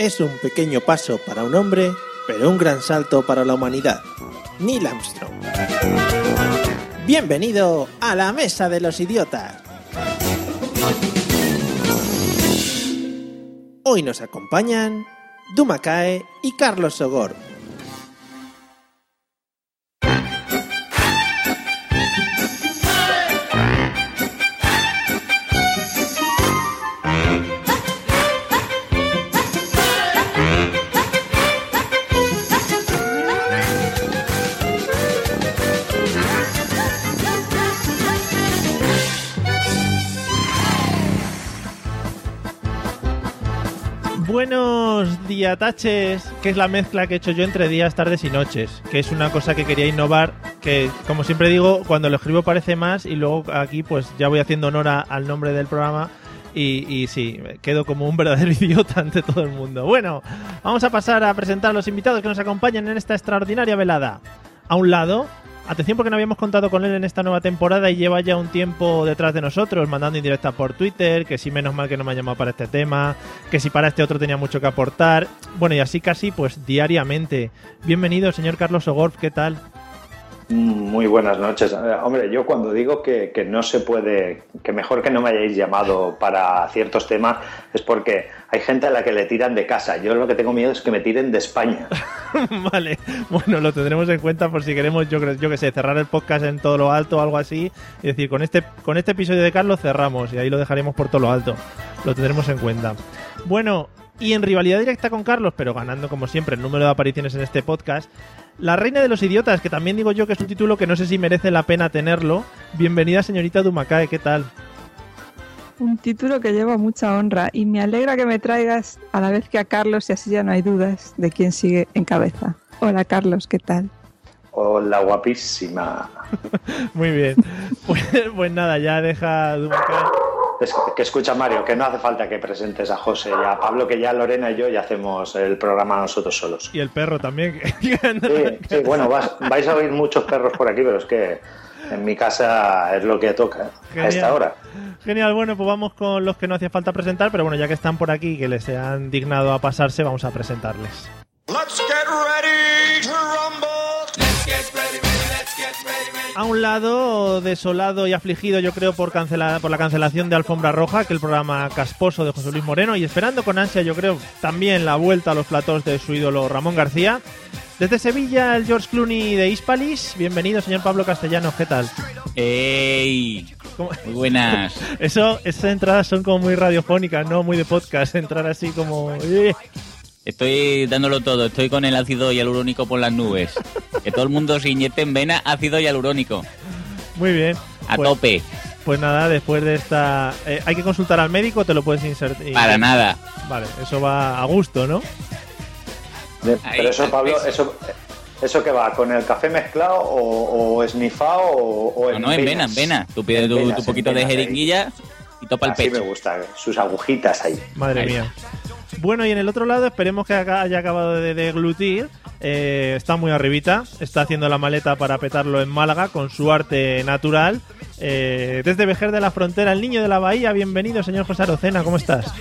Es un pequeño paso para un hombre, pero un gran salto para la humanidad. Neil Armstrong. Bienvenido a la Mesa de los Idiotas. Hoy nos acompañan Dumakae y Carlos Sogor. Buenos diataches, que es la mezcla que he hecho yo entre días, tardes y noches, que es una cosa que quería innovar, que como siempre digo, cuando lo escribo parece más y luego aquí pues ya voy haciendo honor al nombre del programa y, y sí, quedo como un verdadero idiota ante todo el mundo. Bueno, vamos a pasar a presentar a los invitados que nos acompañan en esta extraordinaria velada. A un lado, atención porque no habíamos contado con él en esta nueva temporada y lleva ya un tiempo detrás de nosotros, mandando indirectas por Twitter, que si menos mal que no me ha llamado para este tema, que si para este otro tenía mucho que aportar. Bueno, y así casi pues diariamente. Bienvenido, señor Carlos Ogorf, ¿qué tal? Muy buenas noches. Eh, Hombre, yo cuando digo que, que no se puede, que mejor que no me hayáis llamado para ciertos temas, es porque hay gente a la que le tiran de casa. Yo lo que tengo miedo es que me tiren de España. vale, bueno, lo tendremos en cuenta por si queremos, yo, yo que sé, cerrar el podcast en todo lo alto o algo así. Y decir, con este, con este episodio de Carlos cerramos y ahí lo dejaremos por todo lo alto. Lo tendremos en cuenta. Bueno, y en rivalidad directa con Carlos, pero ganando como siempre el número de apariciones en este podcast, La Reina de los Idiotas, que también digo yo que es un título que no sé si merece la pena tenerlo. Bienvenida, señorita Dumakae, ¿qué tal? Un título que lleva mucha honra y me alegra que me traigas a la vez que a Carlos y así ya no hay dudas de quién sigue en cabeza. Hola Carlos, ¿qué tal? Hola, guapísima. Muy bien. Pues, pues nada, ya deja Dumakae. Es que, escucha, Mario, que no hace falta que presentes a José y a Pablo, que ya Lorena y yo ya hacemos el programa nosotros solos. Y el perro también. que- Sí, sí, bueno, vas- vais a oír muchos perros por aquí, pero es que en mi casa es lo que toca ¿eh? a Genial. esta hora. Genial, bueno, pues vamos con los que no hacía falta presentar, pero bueno, ya que están por aquí y que les se han dignado a pasarse, vamos a presentarles. Let's get ready A un lado, desolado y afligido, yo creo, por, cancela- por la cancelación de Alfombra Roja, que el programa casposo de José Luis Moreno, y esperando con ansia, yo creo, también la vuelta a los platós de su ídolo Ramón García. Desde Sevilla, el George Clooney de Hispalis. Bienvenido, señor Pablo Castellanos, ¿qué tal? ¡Ey! ¿Cómo- Muy buenas. Eso, esas entradas son como muy radiofónicas, no muy de podcast, entrar así como... Estoy dándolo todo. Estoy con el ácido hialurónico por las nubes. Que todo el mundo se inyecte en vena ácido hialurónico. Muy bien. A Pues- tope. Pues nada, después de esta... eh, ¿Hay que consultar al médico o te lo puedes insertar? Para nada. Vale, eso va a gusto, ¿no? De- Ahí, Pero eso, Pablo, peso. eso, ¿eso que va? ¿Con el café mezclado o, o esnifado o, o No, no, en vena, en vena. Tú pides tu, venas, tu en poquito de ahí. jeringuilla y topa el Así me pecho. gusta, sus agujitas ahí. Madre Ahí. mía. Bueno, y en el otro lado esperemos que haya acabado de deglutir. Eh, está muy arribita. Está haciendo la maleta para petarlo en Málaga con su arte natural. Eh, desde Vejer de la Frontera, el niño de la Bahía. Bienvenido, señor José Arocena. ¿Cómo estás?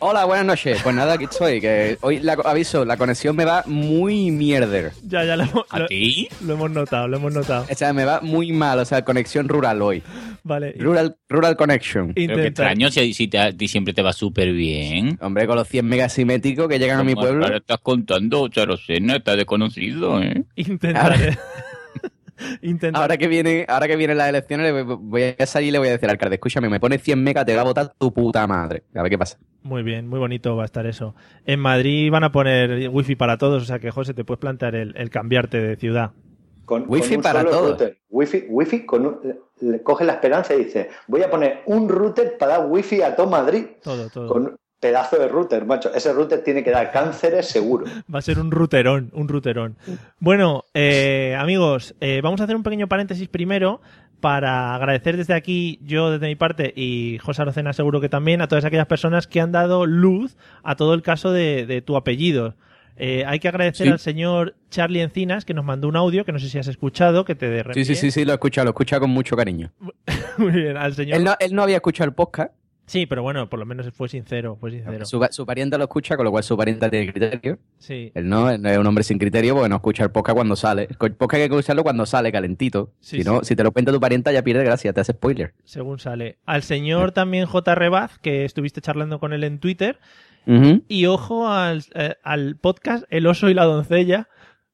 Hola, buenas noches. Pues nada, aquí estoy. Que hoy la, aviso, la conexión me va muy mierder. Ya, ya lo, hemos- ¿A lo- ti? lo hemos notado, lo hemos notado. O sea, me va muy mal. O sea, conexión rural hoy. Vale. Rural, rural connection. Pero qué extraño si, si te- a ti siempre te va súper bien. Hombre, con los 100 megas simétricos que llegan a mi pueblo. Ahora estás contando, Charocena, está desconocido, ¿eh? Intentaré. Ahora que viene, ahora que vienen las elecciones, le voy- a salir y le voy a decir al alcalde, escúchame, me pones 100 megas, te va a votar tu puta madre. A ver qué pasa. Muy bien, muy bonito va a estar eso. En Madrid van a poner wifi para todos, o sea que José te puedes plantear el, el cambiarte de ciudad. Con, Wifi con para todos. router. Wifi, wifi con un- le coge la esperanza y dice, voy a poner un router para dar wifi a todo Madrid. Todo, todo. Con pedazo de router, macho. Ese router tiene que dar cánceres seguro. Va a ser un ruterón, un ruterón. Bueno, eh, amigos, eh, vamos a hacer un pequeño paréntesis primero para agradecer desde aquí, yo desde mi parte y José Arocena seguro que también, a todas aquellas personas que han dado luz a todo el caso de, de tu apellido. Eh, hay que agradecer Sí. al señor Charlie Encinas que nos mandó un audio que no sé si has escuchado, que te de Sí, sí, sí, sí, lo he escuchado, lo he escuchado con mucho cariño. Muy bien, al señor. Él no, él no había escuchado el podcast. Sí, pero bueno, por lo menos fue sincero, fue sincero. Su, su pariente lo escucha, con lo cual su pariente tiene criterio. Sí, Él no, él no es un hombre sin criterio porque no escucha el podcast cuando sale. El podcast hay que escucharlo cuando sale, calentito. Sí, si no, si te lo cuenta tu pariente ya pierde gracia, te hace spoiler. según sale. Al señor también J. Rebaz, que estuviste charlando con él en Twitter. Y ojo al, eh, al podcast El oso y la doncella,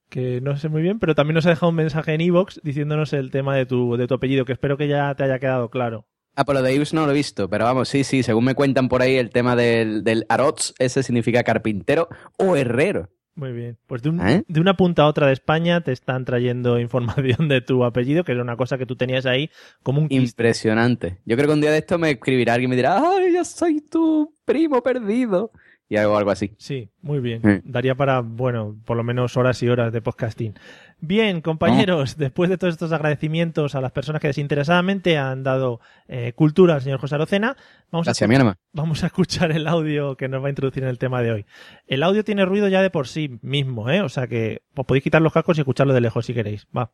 que no sé muy bien, pero también nos ha dejado un mensaje en Evox diciéndonos el tema de tu, de tu apellido, que espero que ya te haya quedado claro. Ah, por lo de Ius no lo he visto, pero vamos, sí, sí, según me cuentan por ahí, el tema del, del arots, ese significa carpintero o herrero. Muy bien. Pues de, un- ¿Eh? de una punta a otra de España te están trayendo información de tu apellido, que era una cosa que tú tenías ahí como un. Impresionante. Yo creo que un día de esto me escribirá alguien y me dirá, ¡ay, yo soy tu primo perdido! Y hago algo así. Sí, muy bien. Sí. Daría para, bueno, por lo menos horas y horas de podcasting. Bien, compañeros, después de todos estos agradecimientos a las personas que desinteresadamente han dado eh, cultura al señor José Arocena, vamos a, Gracias, alma. vamos a escuchar el audio que nos va a introducir en el tema de hoy. El audio tiene ruido ya de por sí mismo, ¿eh? O sea que os podéis quitar los cascos y escucharlo de lejos si queréis. Va.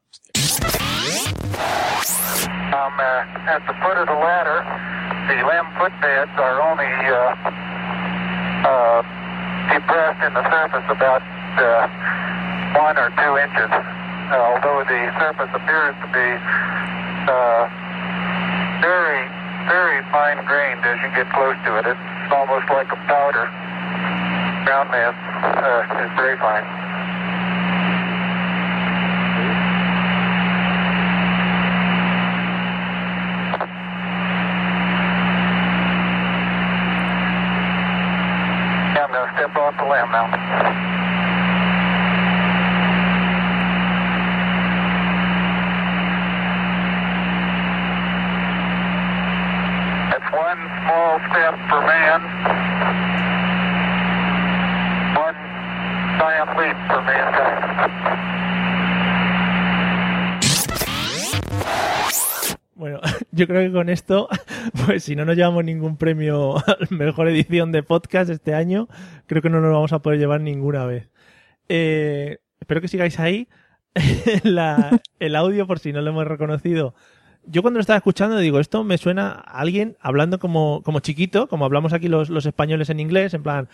Um, uh, at the foot of the ladder, the lamb footbeds are only uh, uh, depressed in the surface about uh, one or two inches, uh, although the surface appears to be uh, very, very fine grained as you get close to it. It's almost like a powder. Ground mass uh, is very fine. Step off the lamb now. Yo creo que con esto, pues si no nos llevamos ningún premio a mejor edición de podcast este año, creo que no nos vamos a poder llevar ninguna vez. Eh, espero que sigáis ahí. El audio, por si no lo hemos reconocido. Yo cuando lo estaba escuchando digo, esto me suena a alguien hablando como, como chiquito, como hablamos aquí los, los españoles en inglés, en plan,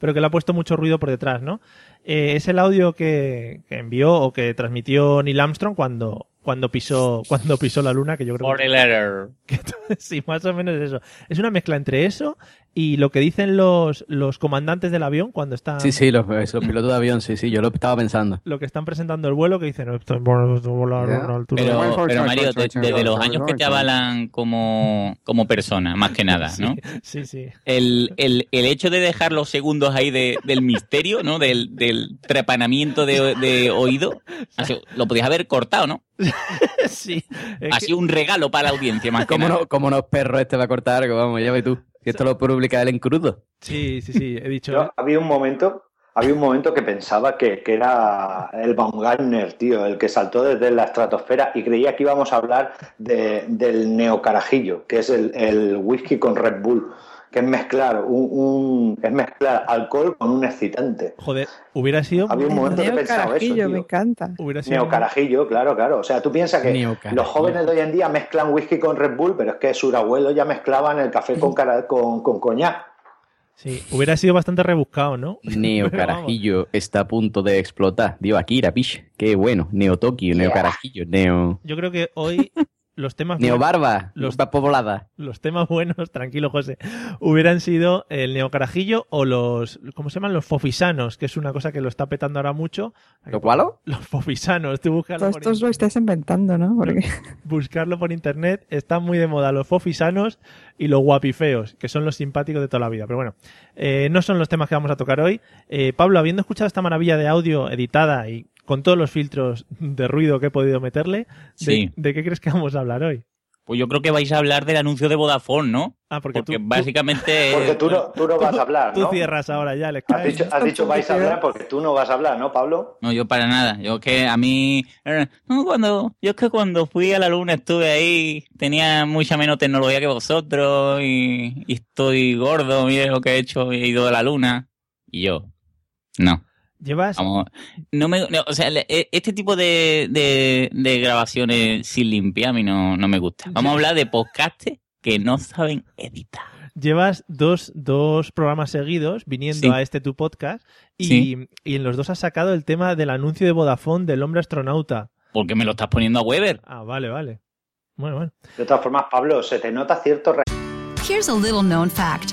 pero que le ha puesto mucho ruido por detrás, ¿no? Eh, es el audio que, que envió o que transmitió Neil Armstrong cuando, cuando pisó, cuando pisó la luna, que yo creo que Spoiler. sí, más o menos eso. Es una mezcla entre eso y lo que dicen los, los comandantes del avión cuando están, Sí, sí, los, los pilotos de avión, sí, sí, yo lo estaba pensando. lo que están presentando el vuelo, que dicen, esto volar a una altura. Pero, pero Mario, de- desde los años que te avalan como, como persona, más que nada, ¿no? Sí, sí. El, el, el hecho de dejar los segundos ahí de- del misterio, ¿no? Del, del trepanamiento de, de oído, lo podías haber cortado, ¿no? sí. Ha que- sido un regalo para la audiencia, más que ¿Cómo nada. no, cómo no perro este va a cortar algo? Vamos, ya ve tú. Si esto lo publica él en crudo. sí, sí, sí, he dicho. Yo había un momento, había un momento que pensaba que, que era el Baumgartner, tío, el que saltó desde la estratosfera y creía que íbamos a hablar de- del neocarajillo, que es el, el whisky con Red Bull, que es mezclar un, un- es mezclar alcohol con un excitante. Joder, hubiera sido. Había un momento que pensaba eso, tío. me encanta. Hubiera sido Neocarajillo, claro, claro. O sea, tú piensas que Neocarajillo. los jóvenes de hoy en día mezclan whisky con Red Bull, pero es que sus abuelos ya mezclaban el café con, cara- con, con coñac. Sí, hubiera sido bastante rebuscado, ¿no? Neo Pero vamos. Carajillo está a punto de explotar. Digo, Akira, pish. Qué bueno. Neo Tokio, Neo Carajillo, Neo. Yo creo que hoy los temas Neo buenos- Barba, Los- poblada. los temas buenos, tranquilo José, hubieran sido el neocarajillo o los, ¿cómo se llaman? Los fofisanos, que es una cosa que lo está petando ahora mucho. ¿Lo cualo? Los fofisanos, tú búscalo Todo esto lo estás inventando, ¿no? Porque buscarlo por internet, están muy de moda los fofisanos y los guapifeos, que son los simpáticos de toda la vida. Pero bueno, eh, no son los temas que vamos a tocar hoy. Eh, Pablo, habiendo escuchado esta maravilla de audio editada y con todos los filtros de ruido que he podido meterle, ¿de, Sí. de qué crees que vamos a hablar hoy? Pues yo creo que vais a hablar del anuncio de Vodafone, ¿no? Ah, porque, Porque tú, básicamente... Porque tú no, tú no vas a hablar, tú ¿no? cierras ahora ya, les Has dicho, has dicho vais a hablar porque tú no vas a hablar, ¿no, Pablo? No, yo para nada. Yo que a mí... eh, No, cuando... Yo es que cuando fui a la luna estuve ahí, tenía mucha menos tecnología que vosotros y, y estoy gordo, mire lo que he hecho, he ido a la luna. Y yo... No. Llevas, Vamos, no me, no, o sea, e- este tipo de, de, de grabaciones sin limpiar a mí no, no me gusta. Vamos a hablar de podcasts que no saben editar. llevas dos, dos programas seguidos viniendo Sí. a este tu podcast y, Sí. y en los dos has sacado el tema del anuncio de Vodafone del hombre astronauta. Porque me lo estás poniendo a Weber. Ah, vale, vale. Bueno, bueno. De todas formas, Pablo, se te nota cierto re- Here's a little known fact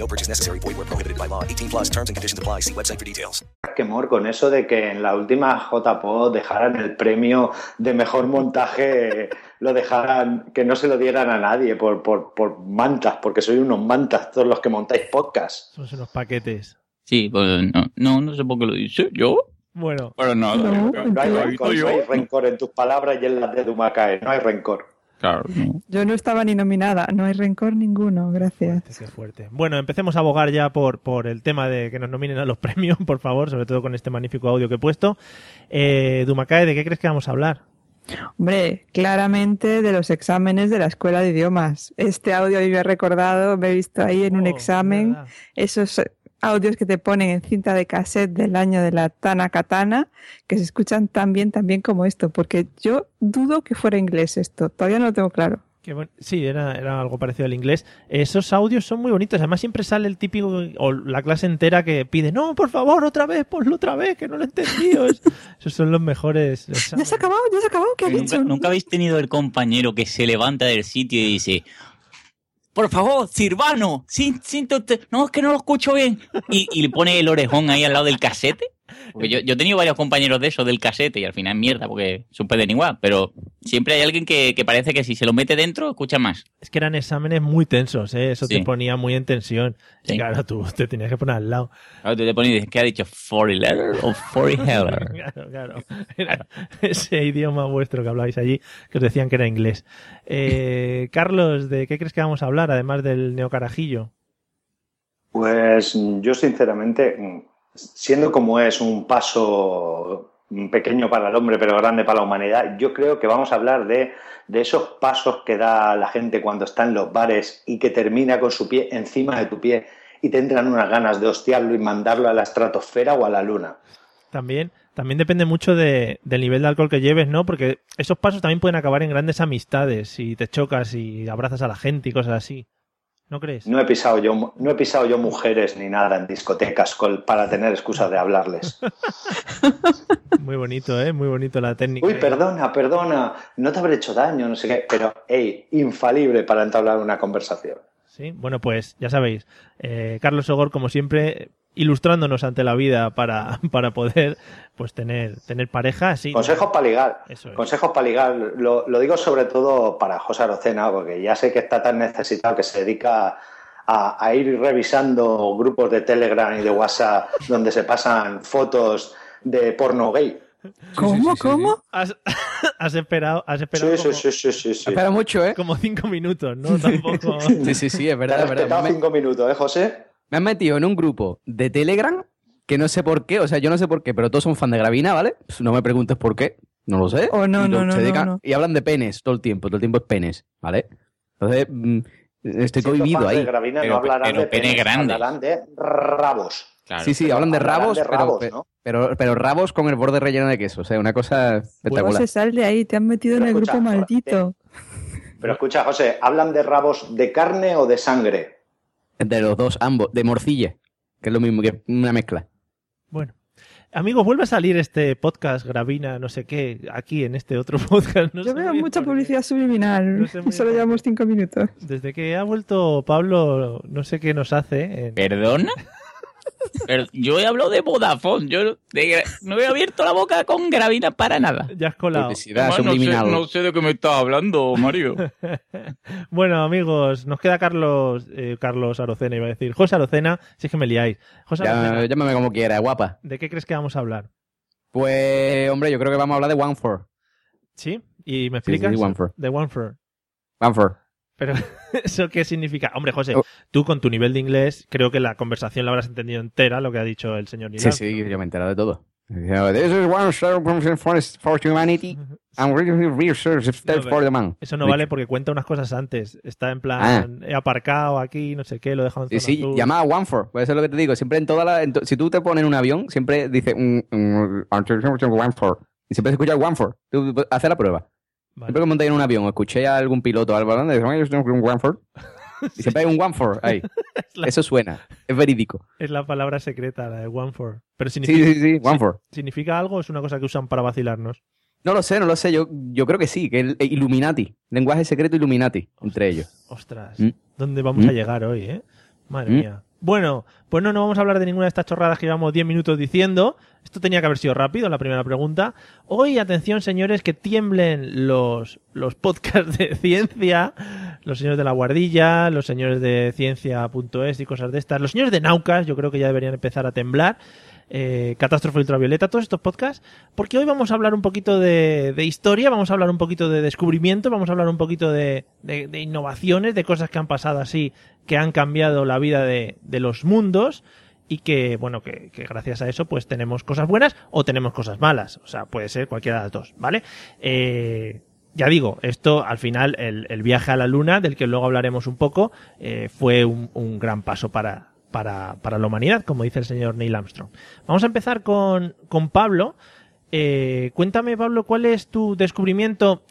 No purchase necessary. Void where prohibited by law. 18 plus terms and conditions apply. See website for details. quemor con eso de que en la última JPO dejaran el premio de mejor montaje, lo dejaran, que no se lo dieran a nadie por, por, por mantas, porque sois unos mantas todos los que montáis podcast. Son unos paquetes. Sí, pues no, no, no sé por qué lo dice yo. Bueno, Pero nada. No, No hay rencor, no hay rencor en tus palabras y en las de Dumacae, no hay rencor. Claro, no. Yo no estaba ni nominada, no hay rencor ninguno, gracias. qué fuerte. Bueno, empecemos a abogar ya por, por el tema de que nos nominen a los premios, por favor, sobre todo con este magnífico audio que he puesto. Eh, Dumacae, ¿de qué crees que vamos a hablar? Hombre, claramente de los exámenes de la escuela de idiomas. Este audio me ha recordado, me he visto ahí en un Oh, examen, verdad. esos audios que te ponen en cinta de cassette del año de la Tana Katana, que se escuchan tan bien, tan bien como esto, porque yo dudo que fuera inglés esto, todavía no lo tengo claro. Qué Sí, era, era algo parecido al inglés. Esos audios son muy bonitos. Además, siempre sale el típico, o la clase entera que pide, no, por favor, otra vez, ponlo otra vez, que no lo he entendido. Es- Esos son los mejores. Ya se ha acabado, ya se ha acabado, ¿qué ha ¿Nunca, dicho? nunca habéis tenido el compañero que se levanta del sitio y dice, por favor, Sirvano, sin, sin no, es que no lo escucho bien. Y, y le pone el orejón ahí al lado del casete. Porque yo, yo he tenido varios compañeros de esos del casete y al final es mierda porque suspenden igual. Pero siempre hay alguien que, que parece que si se lo mete dentro, escucha más. Es que eran exámenes muy tensos, ¿eh? Eso te ponía muy en tensión. Sí. claro, tú te tenías que poner al lado. Ahora tú te dices, ¿qué ha dicho? ¿40 letter o 40 header? Claro, claro. Era ese idioma vuestro que hablabais allí, que os decían que era inglés. Eh, Carlos, ¿de qué crees que vamos a hablar, además del neocarajillo? Pues yo sinceramente, siendo como es un paso pequeño para el hombre pero grande para la humanidad, yo creo que vamos a hablar de, de esos pasos que da la gente cuando está en los bares y que termina con su pie encima de tu pie y te entran unas ganas de hostiarlo y mandarlo a la estratosfera o a la luna. También, también depende mucho de- del nivel de alcohol que lleves, ¿no? Porque esos pasos también pueden acabar en grandes amistades, si te chocas y abrazas a la gente y cosas así. ¿No crees? No he pisado yo, no he pisado yo mujeres ni nada en discotecas para tener excusas de hablarles. Muy bonito, ¿eh? Muy bonito la técnica. Uy, perdona, perdona, no te habré hecho daño, no sé qué, pero, hey, infalible para entablar una conversación. Sí, bueno, pues ya sabéis, eh, Carlos Sogor, como siempre, ilustrándonos ante la vida para, para poder pues tener, tener pareja. Sí, Consejos para ligar. Eso es. Consejos para ligar. Lo, lo digo sobre todo para José Arocena, porque ya sé que está tan necesitado que se dedica a, a ir revisando grupos de Telegram y de WhatsApp donde se pasan fotos de porno gay. ¿Cómo? ¿Cómo? Has, has esperado, has esperado Sí, como, sí, sí, sí, sí, sí. Espera mucho, ¿eh? como cinco minutos, ¿no? Tampoco. Sí, sí, sí, es Te verdad, has es verdad. respetado Me, cinco minutos, ¿eh, José? Me han metido en un grupo de Telegram que no sé por qué, o sea, yo no sé por qué, pero todos son fan de Gravina, ¿vale? Pues no me preguntes por qué, no lo sé. Oh, no, Y no, no, se dedican- no. Y hablan de penes todo el tiempo, todo el tiempo es penes, ¿vale? Entonces, mm, Estoy cohibido fans de ahí. Gravina Pero- no hablarán pero de pene penes, grande. hablarán de rabos. Claro. Sí, sí, Pero hablan de rabos, de pero- rabos, pero, ¿no? pero, pero rabos con el borde relleno de queso. O sea, una cosa No espectacular. se sal de ahí, te han metido Pero en el escucha, grupo maldito. Pero escucha, José, ¿hablan de rabos de carne o de sangre? De los dos, ambos. De morcilla, que es lo mismo, que es una mezcla. Bueno. Amigos, vuelve a salir este podcast, Gravina, no sé qué, aquí en este otro podcast. No Yo veo mucha publicidad subliminal. No sé Solo llevamos cinco minutos. Desde que ha vuelto Pablo, no sé qué nos hace. en- ¿Perdona? Pero yo he hablado de Vodafone. Yo de no he abierto la boca con gravina para nada. Ya has colado. Además, no, sé, subliminal. no sé de qué me estás hablando, Mario. Bueno, amigos, nos queda Carlos eh, Carlos Arocena, iba a decir. José Arocena, si es que me liáis. José Ya- Arocena, llámame como quiera, guapa. ¿de qué crees que vamos a hablar? Pues, hombre, yo creo que vamos a hablar de One for. ¿Sí? ¿Y me Sí, sí, explicas? One for. De One for. One for. Pero, ¿eso qué significa? Hombre, José, Oh. Tú con tu nivel de inglés, creo que la conversación la habrás entendido entera, lo que ha dicho el señor Nilán. Sí, sí, yo me he enterado de todo. This is one for, humanity and really research for the man. Eso no vale porque cuenta unas cosas antes. Está en plan, he aparcado aquí, no sé qué, lo he dejado en Ah. Sí, sí, llama a One for. Pues eso es lo que te digo. Siempre en toda la. si tú te pones en un avión, siempre dice One for. Y siempre se escucha One for. Tú hace la prueba. Siempre que monté en un avión o escuché a algún piloto al balón, dice, "Oye, yo tengo un One for. Y siempre hay un One for ahí. Es la- Eso suena. Es verídico. Es la palabra secreta, la de One for. Pero Sí, significa, sí, sí. One for. ¿significa algo o es una cosa que usan para vacilarnos? No lo sé, no lo sé. Yo, yo creo que sí. Que el Illuminati. Lenguaje secreto Illuminati. Entre ellos. Ostras, Mm. ¿dónde vamos Mm. a llegar hoy, eh? Madre Mm. mía. Bueno, pues no, no vamos a hablar de ninguna de estas chorradas que llevamos 10 minutos diciendo. Esto tenía que haber sido rápido, la primera pregunta. Hoy, atención, señores, que tiemblen los, los podcasts de ciencia, los señores de la guardilla, los señores de ciencia.es y cosas de estas, los señores de Naucas, yo creo que ya deberían empezar a temblar. Eh, Catástrofe Ultravioleta, todos estos podcasts, porque hoy vamos a hablar un poquito de, de historia, vamos a hablar un poquito de descubrimiento, vamos a hablar un poquito de, de- de innovaciones, de cosas que han pasado así, que han cambiado la vida de, los mundos y que, bueno, que, que gracias a eso pues tenemos cosas buenas o tenemos cosas malas, o sea, puede ser cualquiera de las dos, ¿vale? Eh, ya digo, esto al final, el, el viaje a la luna, del que luego hablaremos un poco, eh, fue un, un gran paso para, para, para la humanidad, como dice el señor Neil Armstrong. Vamos a empezar con, con Pablo. Eh, cuéntame, Pablo, ¿cuál es tu descubrimiento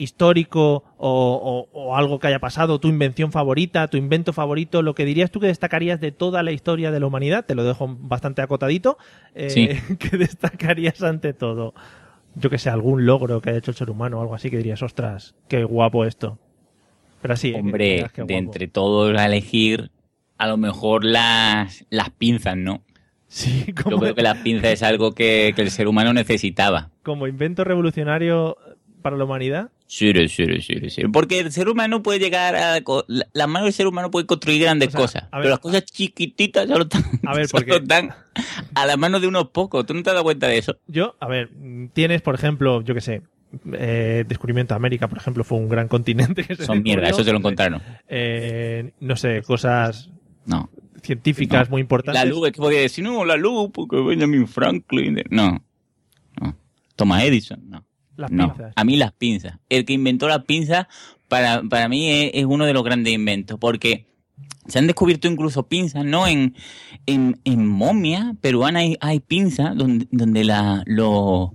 histórico o, o- o algo que haya pasado, tu invención favorita, tu invento favorito, lo que dirías tú que destacarías de toda la historia de la humanidad? Te lo dejo bastante acotadito. Eh, Sí. ¿Qué destacarías ante todo? Yo que sé, algún logro que haya hecho el ser humano o algo así que dirías, ostras, qué guapo esto. Pero sí, eh, que Hombre, de entre todos a elegir, a lo mejor las, las pinzas, ¿no? Sí, Yo como, creo que las pinzas es algo que, que el ser humano necesitaba. como invento revolucionario para la humanidad. Sí, sí, sí, sí. Porque el ser humano puede llegar a... La, mano del ser humano puede construir grandes O sea, cosas. ver, pero las cosas chiquititas solo están, A ver, solo están a la mano de unos pocos. ¿Tú no te has dado cuenta de eso? Yo, a ver, tienes, por ejemplo, yo que sé, eh, descubrimiento de América, por ejemplo, fue un gran continente que se Son mierda, eso se lo encontraron. Eh, no sé, cosas No. científicas No. muy importantes. La luz, es que podía decir, no, la luz, porque Benjamin Franklin. No. No. Thomas Edison, no. Las no. pinzas. A mí las pinzas. El que inventó las pinzas, para, para mí es, es uno de los grandes inventos, porque se han descubierto incluso pinzas, ¿no? En, en, en momia peruana hay, hay pinzas donde, donde la, los,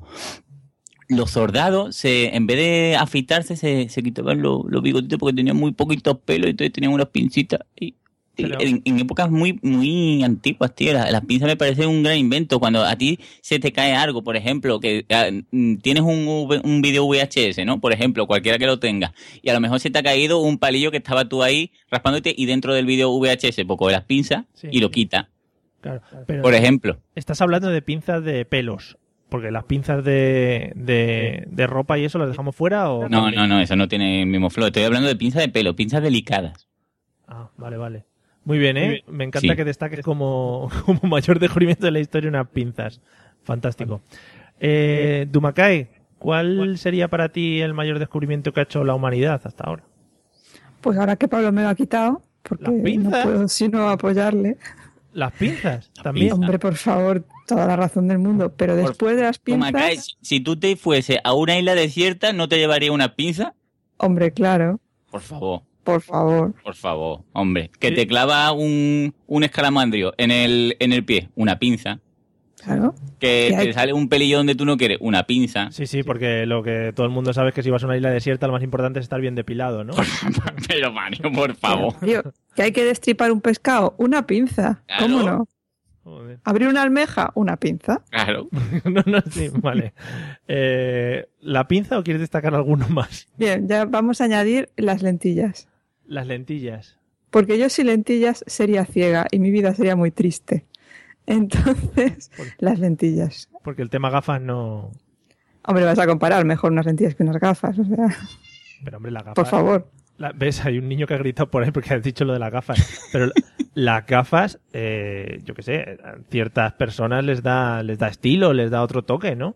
los soldados, se, en vez de afeitarse, se, se quitaban los, los bigotitos porque tenían muy poquitos pelos y entonces tenían unas pincitas. Y, y Pero- en, en épocas muy, muy antiguas, tío, la- las pinzas me parecen un gran invento. Cuando a ti se te cae algo, por ejemplo, que ah, mm, tienes un, un video VHS, ¿no? Por ejemplo, cualquiera que lo tenga, y a lo mejor se te ha caído un palillo que estaba tú ahí raspándote y dentro del video VHS, pues coge las pinzas Sí. y lo quita, Claro, pero por ejemplo. estás hablando de pinzas de pelos, porque las pinzas de, de, de ropa y eso las dejamos fuera o... No, no, no, eso no tiene el mismo flow. Estoy hablando de pinzas de pelo, pinzas delicadas. Ah, vale, vale. Muy bien, ¿eh? Me encanta Sí. que destaques como, como mayor descubrimiento de la historia unas pinzas. Fantástico. Eh, Dumacay, ¿cuál sería para ti el mayor descubrimiento que ha hecho la humanidad hasta ahora? Pues ahora que Pablo me lo ha quitado, porque ¿Las no puedo sino apoyarle. Las pinzas, también. Hombre, por favor, toda la razón del mundo. Pero Por- después de las pinzas, Kai, si- si tú te fuese a una isla desierta, ¿no te llevaría una pinza? hombre, claro. Por favor. Por favor. Por favor, hombre. Que te clava un, un escalamandrio en el, en el pie, una pinza. Claro. Que te sale un pelillo donde tú no quieres, una pinza. Sí, sí, porque lo que todo el mundo sabe es que si vas a una isla desierta lo más importante es estar bien depilado, ¿no? Pero, Mario, por favor. Tío, que hay que destripar un pescado, una pinza. ¿Cómo Claro. no? Joder. Abrir una almeja, una pinza. Claro. no, no, sí, vale. Eh, ¿La pinza o quieres destacar alguno más? Bien, ya vamos a añadir las lentillas. Las lentillas. Porque yo sin lentillas sería ciega y mi vida sería muy triste. Entonces, las lentillas. Porque el tema gafas no... Hombre, vas a comparar mejor unas lentillas que unas gafas. O sea, Pero hombre, las gafas... por favor. La- ¿Ves? Hay un niño que ha gritado por ahí porque has dicho lo de las gafas. Pero la- las gafas, eh, yo qué sé, a ciertas personas les da, les da estilo, les da otro toque, ¿no?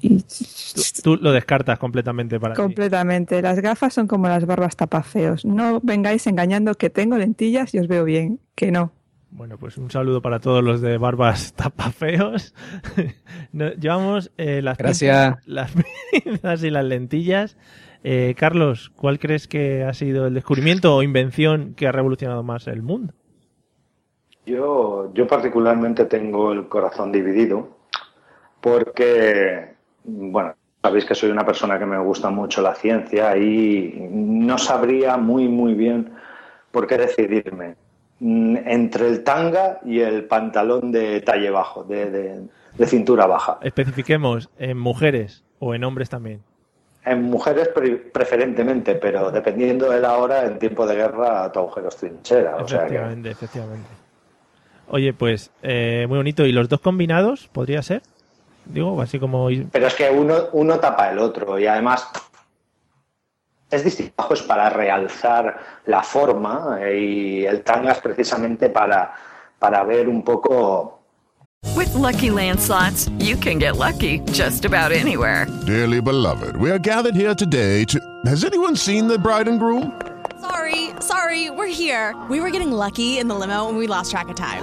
Y Tú, tú lo descartas completamente para completamente. Las gafas son como las barbas tapafeos. No vengáis engañando que tengo lentillas y os veo bien. Que no. Bueno, pues un saludo para todos los de barbas tapafeos. Llevamos eh, las, Gracias. pinzas, las pinzas y las lentillas. Eh, Carlos, ¿cuál crees que ha sido el descubrimiento o invención que ha revolucionado más el mundo? Yo, yo particularmente tengo el corazón dividido porque, bueno, sabéis que soy una persona que me gusta mucho la ciencia y no sabría muy, muy bien por qué decidirme mm, entre el tanga y el pantalón de talle bajo, de, de- de cintura baja. Especifiquemos, ¿en mujeres o en hombres también? En mujeres pre- preferentemente, pero dependiendo de la hora, en tiempo de guerra, tu agujero es trinchera. O sea que, Efectivamente, efectivamente. Oye, pues eh, muy bonito. ¿Y los dos combinados podría ser? Digo, así como... Pero es que uno, uno tapa el otro y además es distinto. Es para realzar la forma eh, y el tanga es precisamente para, para ver un poco With Lucky Land slots, you can get lucky just about anywhere. Dearly beloved, we are gathered here today to. Has anyone seen the bride and groom? Sorry, sorry, we're here. We were getting lucky in the limo and we lost track of time.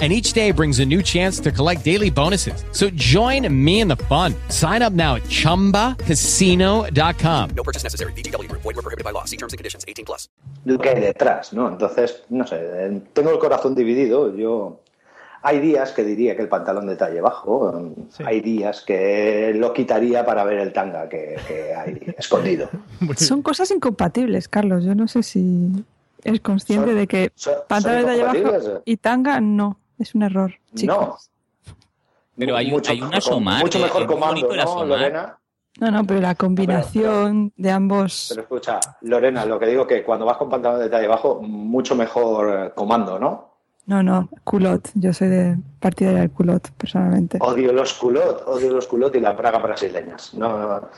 And each day brings a new chance to collect daily bonuses. So join me in the fun. Sign up now at chumbacasino.com. No purchase necessary. VGW Group. Void were prohibited by law. See terms and conditions. 18 plus. lo que hay detrás, ¿no? Entonces, no sé, eh, tengo el corazón dividido. Yo hay días que diría que el pantalón de talle bajo, hay días que lo quitaría para ver el tanga que, que hay escondido. Son cosas incompatibles, Carlos. Yo no sé si eres consciente Son- de que pantalón de talle bajo incompatibles. y tanga no. Es un error, chicos. Pero hay, Mucho hay un mejor- asomar. mucho mejor es comando, ¿no, asomar. Lorena? No, no, pero la combinación de ambos. Pero escucha, Lorena, lo que digo que cuando vas con pantalón de talle bajo, mucho mejor comando, ¿no? No, no, culot. Yo soy de partidaria del culot, personalmente. Odio los culot, odio los culot y las bragas brasileñas. No, no,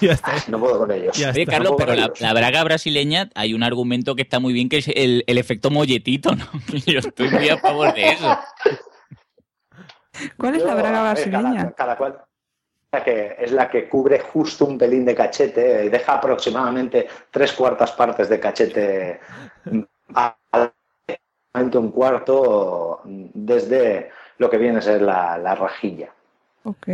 no puedo con ellos. Oye, Carlos, No pero la, la braga brasileña hay un argumento que está muy bien, que es el, el efecto molletito, ¿no? Yo estoy muy a favor de eso. ¿Cuál es la braga ver, brasileña? Cada, cada cual. La que es la que cubre justo un pelín de cachete, y deja aproximadamente tres cuartas partes de cachete a- a- un cuarto desde lo que viene a ser la, la rajilla. Ok.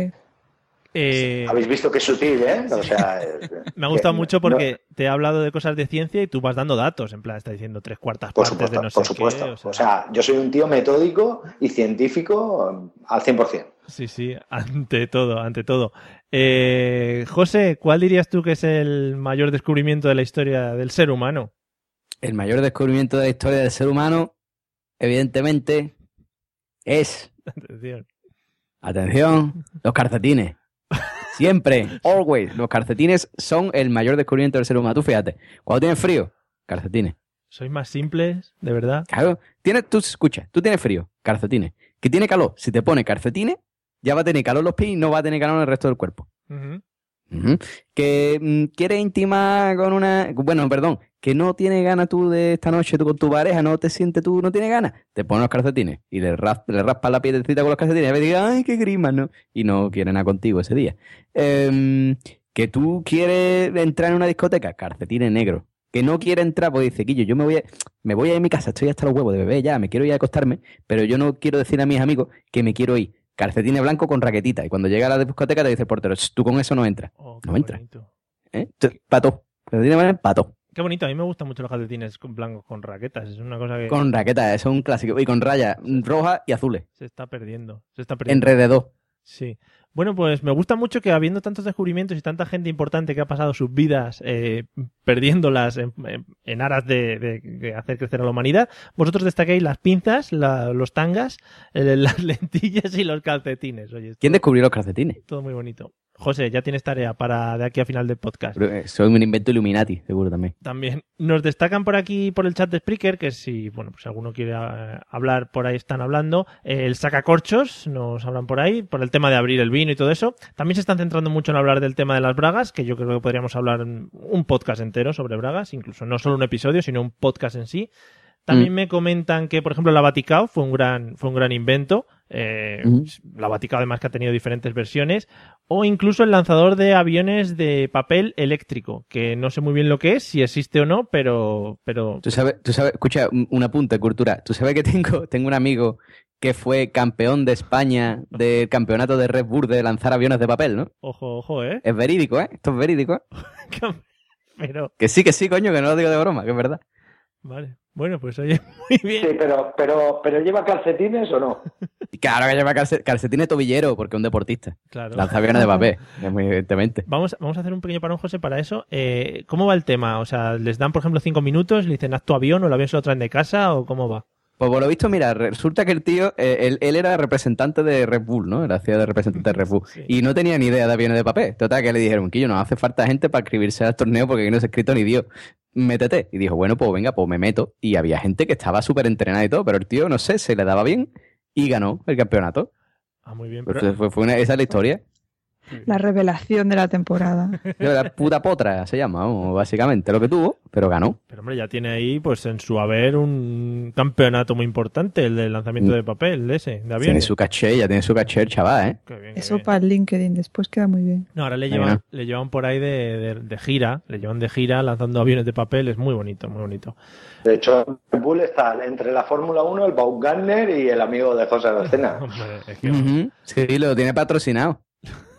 Eh, Habéis visto que es sutil, ¿eh? O sea, es- me ha gustado que- mucho porque no, te he hablado de cosas de ciencia y tú vas dando datos. En plan, está diciendo tres cuartas por partes supuesto, de no sé por qué, supuesto. o sea, O sea, yo soy un tío metódico y científico al 100%. Sí, sí, ante todo, ante todo. Eh, José, ¿cuál dirías tú que es el mayor descubrimiento de la historia del ser humano? El mayor descubrimiento de la historia del ser humano, evidentemente, es, Atención. atención, los calcetines. Siempre, always, los calcetines son el mayor descubrimiento del ser humano. Tú fíjate, cuando tienes frío, calcetines. ¿Sois más simples, de verdad? Claro, tienes, tú escucha, tú tienes frío, calcetines. Que tiene calor, si te pones calcetines, ya va a tener calor los pies y no va a tener calor en el resto del cuerpo. Que mm, quieres intimar con una. Bueno, perdón, que no tienes ganas tú de esta noche tú con tu pareja, no te sientes tú, no tienes ganas, te pones los calcetines y le, ras- le raspas la piedrecita con los calcetines y a veces digas, ay, qué grima, ¿no? Y no quiere nada contigo ese día. Em, que tú quieres entrar en una discoteca, calcetines negros. Que no quiere entrar, pues dice, Quillo, yo me voy a, me voy a ir a mi casa, estoy hasta los huevos de bebé ya, me quiero ir a acostarme, pero yo no quiero decir a mis amigos que me quiero ir. Calcetines blanco con raquetita. Y cuando llega a la discoteca te dice el portero, "Ch, tú con eso no entras. no entras. ¿Eh? Pato. Calcetines pato. Qué bonito, a mí me gustan mucho los calcetines blancos con raquetas. Es una cosa que Con raquetas, es un clásico. Y con rayas rojas y azules. se está perdiendo. Se está perdiendo. Enrededor. Sí. Bueno, pues me gusta mucho que habiendo tantos descubrimientos y tanta gente importante que ha pasado sus vidas eh, perdiéndolas en, aras de, de- de hacer crecer a la humanidad, vosotros destaquéis las pinzas, la- los tangas, eh, las lentillas y los calcetines. Oye, ¿Quién descubrió los calcetines? todo muy bonito. José, ya tienes tarea para de aquí a final del podcast. Eh, Soy un invento Illuminati, seguro también. También nos destacan por aquí por el chat de Spreaker que si bueno pues si alguno quiere eh, hablar por ahí están hablando el sacacorchos nos hablan por ahí por el tema de abrir el vino y todo eso también se están centrando mucho en hablar del tema de las bragas que yo creo que podríamos hablar un podcast entero sobre bragas incluso no solo un episodio sino un podcast en sí también Mm. me comentan que, por ejemplo, la Vaticao fue un gran, fue un gran invento. Eh, Ujú. La Vaticao, además, que ha tenido diferentes versiones. O incluso el lanzador de aviones de papel eléctrico, que no sé muy bien lo que es, si existe o no, pero. pero Tú sabes, tú sabes, escucha, un, un apunte, cultura. Tú sabes que tengo, tengo un amigo que fue campeón de España del campeonato de Red Bull de lanzar aviones de papel, ¿no? Ojo, ojo, ¿eh? Es verídico, ¿eh? Esto es verídico, ¿eh? Pero. Que sí, que sí, coño, que no lo digo de broma, que es verdad. Vale. Bueno, pues oye, muy bien. Sí, pero, pero, pero ¿lleva calcetines o no? Claro que lleva calce- calcetines tobillero, porque es un deportista. Claro. Lanza aviones de papel, es muy evidentemente. Vamos, vamos a hacer un pequeño parón, José, para eso. Eh, ¿Cómo va el tema? O sea, ¿les dan, por ejemplo, cinco minutos? ¿Le dicen haz tu avión o el avión se lo traen de casa o cómo va? Pues por lo visto, mira, resulta que el tío, eh, él, él era representante de Red Bull, ¿no? Era hacía de representante de Red Bull. Y no tenía ni idea de aviones de papel. Total, que le dijeron, que yo no hace falta gente para escribirse al torneo porque aquí no se ha escrito ni Dios. Métete. Y dijo, bueno, pues venga, pues me meto. Y había gente que estaba súper entrenada y todo, pero el tío, no sé, se le daba bien y ganó el campeonato. Ah, muy bien. Pues Pero, fue, fue una- esa es la historia. La revelación de la temporada. La puta potra se llama, básicamente, lo que tuvo, pero ganó. pero, hombre, ya tiene ahí, pues en su haber, un campeonato muy importante, el del lanzamiento Mm. de papel, ese, de Tiene aviones. su caché, ya tiene su caché el chaval, ¿eh? Qué bien, qué Eso bien. para el LinkedIn después queda muy bien. No, ahora le llevan, le llevan por ahí de, de- de gira, le llevan de gira lanzando aviones de papel, es muy bonito, muy bonito. De hecho, Red Bull está entre la Fórmula 1, el Baumgartner y el amigo de José. Hombre, es que Ujú. Sí, lo tiene patrocinado.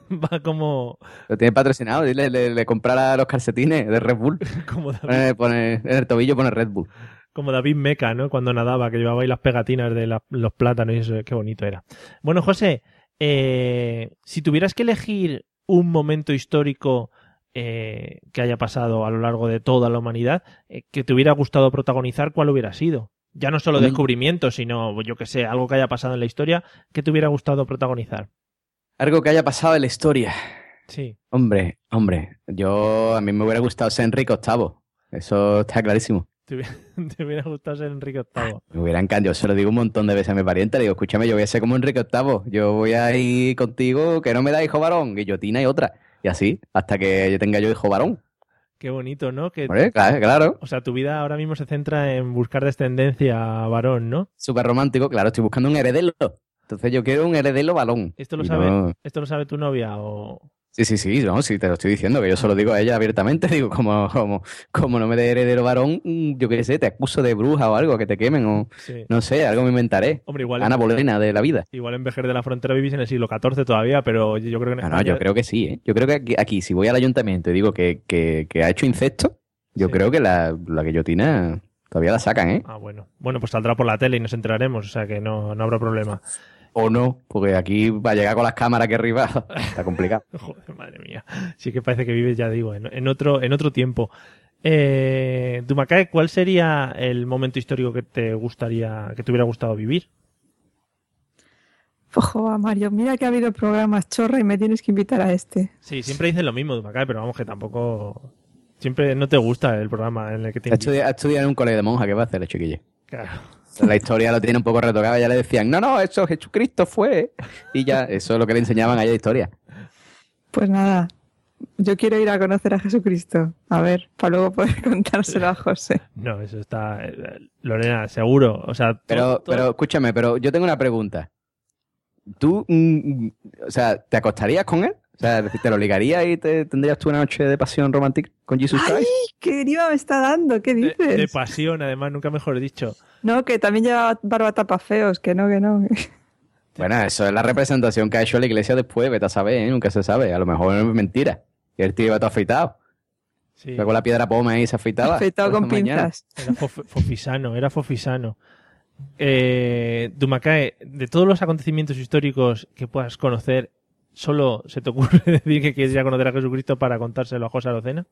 va como, Lo tiene patrocinado. Dile, le, le comprara los calcetines de Red Bull. como, David, Pone, en el tobillo pone Red Bull. como David Meca, ¿no? Cuando nadaba, que llevaba ahí las pegatinas de la- los plátanos y eso, qué bonito era. Bueno, José, eh, si tuvieras que elegir un momento histórico eh, que haya pasado a lo largo de toda la humanidad, eh, que te hubiera gustado protagonizar, ¿cuál hubiera sido? Ya no solo Hombre. descubrimientos, sino, yo que sé, algo que haya pasado en la historia, que te hubiera gustado protagonizar. Algo que haya pasado en la historia. Sí. Hombre, hombre. Yo, a mí me hubiera gustado ser Enrique VIII. Eso está clarísimo. Te hubiera, te hubiera gustado ser Enrique VIII. Me hubiera encantado. Yo se lo digo un montón de veces a mi pariente. Le digo, escúchame, yo voy a ser como Enrique VIII. Yo voy a ir contigo, que no me da hijo varón. Y yo, Tina y otra. Y así, hasta que yo tenga yo hijo varón. Qué bonito, ¿no? Que, claro, claro. o sea, tu vida ahora mismo se centra en buscar descendencia varón, ¿no? Súper romántico. Claro, estoy buscando un heredero. Entonces yo quiero un heredero balón. ¿Esto lo sabe, no- esto lo sabe tu novia o...? Sí, sí, sí, no, sí, te lo estoy diciendo, que yo se lo digo a ella abiertamente, digo, como, como, como no me dé heredero varón, yo qué sé, te acuso de bruja o algo, que te quemen, o Sí. no sé, algo me inventaré. Hombre, igual... Ana Bolena de la vida. Igual en Vejer de la Frontera vivís en el siglo XIV todavía, pero yo creo que en No, no, yo creo que sí, ¿eh? Yo creo que aquí, aquí, si voy al ayuntamiento y digo que, que, que ha hecho incesto, yo Sí. creo que la, la guillotina todavía la sacan, ¿eh? Ah, bueno. Bueno, pues saldrá por la tele y nos enteraremos, o sea que no, no habrá problema. O no, porque aquí va a llegar con las cámaras aquí arriba, está complicado. Joder, madre mía. Sí que parece que vives, ya digo, en, en otro, en otro tiempo. Eh, Dumacae, ¿cuál sería el momento histórico que te gustaría, que te hubiera gustado vivir? Ojo, Mario, mira que ha habido programas chorra y me tienes que invitar a este. Sí, siempre dices lo mismo, Dumacae, pero vamos que tampoco... Siempre no te gusta el programa en el que te Ha estudiado, en un colegio de monja, ¿qué va a hacer el chiquillo? Claro. La historia lo tiene un poco retocada. Ya le decían, no, no, eso Jesucristo fue. Y ya, eso es lo que le enseñaban allá de historia. Pues nada, yo quiero ir a conocer a Jesucristo. A ver, para luego poder contárselo a José. No, eso está. Lorena, seguro. O sea, Pero, todo- pero escúchame, pero yo tengo una pregunta. ¿Tú, mm, o sea, te acostarías con él? O sea, ¿te lo ligarías y te, tendrías tú una noche de pasión romántica con Jesus ¡Ay! Christ? ¡Qué grima me está dando! ¿Qué dices? de pasión, además, nunca mejor dicho. No, que también lleva barba tapafeos, que no, que no. Bueno, eso es la representación que ha hecho la iglesia después, vete a saber, ¿eh? nunca se sabe. A lo mejor es mentira. Que el tío iba todo afeitado. Sí. Con la piedra poma ahí y se afeitaba. Afeitado con pinzas. Era fof- fofisano, era fofisano. Eh, Dumacae, de todos los acontecimientos históricos que puedas conocer, ¿solo se te ocurre decir que quieres ir a conocer a Jesucristo para contárselo a José Arocena?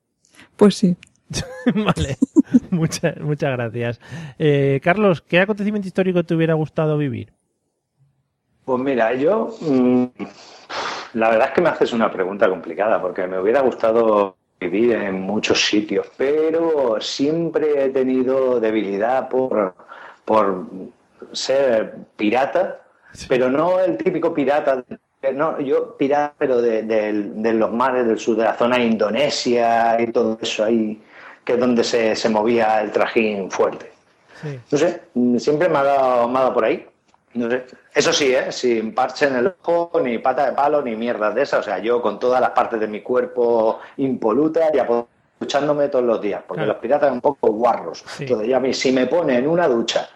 Pues sí. vale, muchas, muchas gracias. Eh, Carlos, ¿qué acontecimiento histórico te hubiera gustado vivir? Pues mira, yo mm, la verdad es que me haces una pregunta complicada porque me hubiera gustado vivir en muchos sitios, pero siempre he tenido debilidad por, por ser pirata, pero no el típico pirata, no, yo pirata, pero de, de- de los mares del sur, de la zona de Indonesia y todo eso ahí, que es donde se, se movía el trajín fuerte. Sí. No sé, siempre me ha dado, me ha dado por ahí. No sé. Eso sí, ¿eh? sin parche en el ojo, ni pata de palo, ni mierdas de esas. O sea, yo con todas las partes de mi cuerpo impolutas y duchándome todos los días, porque Claro. los piratas son un poco guarros. Entonces, ya a mí, si me pone en una ducha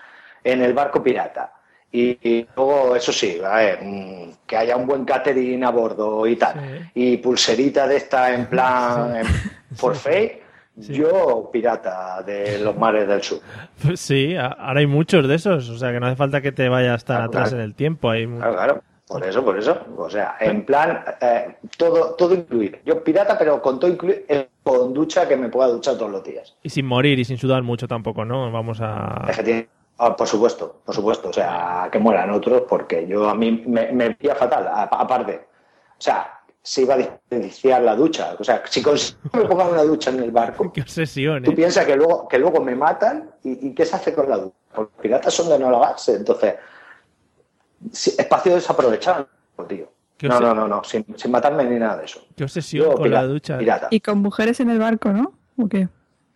en el barco pirata y, y luego, eso sí, a ver, mm, que haya un buen catering a bordo y tal, y pulserita de esta en plan en forfait, yo pirata de los mares del sur. Pues sí, ahora hay muchos de esos, o sea que no hace falta que te vayas tan Claro, atrás claro. en el tiempo. Hay Claro, claro. Por eso, por eso. O sea, en plan, eh, todo, todo incluido. Yo pirata, pero con todo incluido, con ducha que me pueda duchar todos los días. Y sin morir y sin sudar mucho tampoco, ¿no? Vamos a... Ah, por supuesto, por supuesto. O sea, que mueran otros, porque yo a mí me, me pilla fatal, aparte. O sea, se iba a desperdiciar la ducha. O sea, si consigo me pongan una ducha en el barco, Qué obsesión, tú ¿eh? piensas que luego, que luego me matan y, y ¿qué se hace con la ducha? Porque los piratas son de no lavarse. Entonces, espacio desaprovechado, tío. Qué No, no, no, no, sin, sin matarme ni nada de eso. Qué obsesión Yo, con pirata, la ducha. pirata. Y con mujeres en el barco, ¿no? ¿O qué?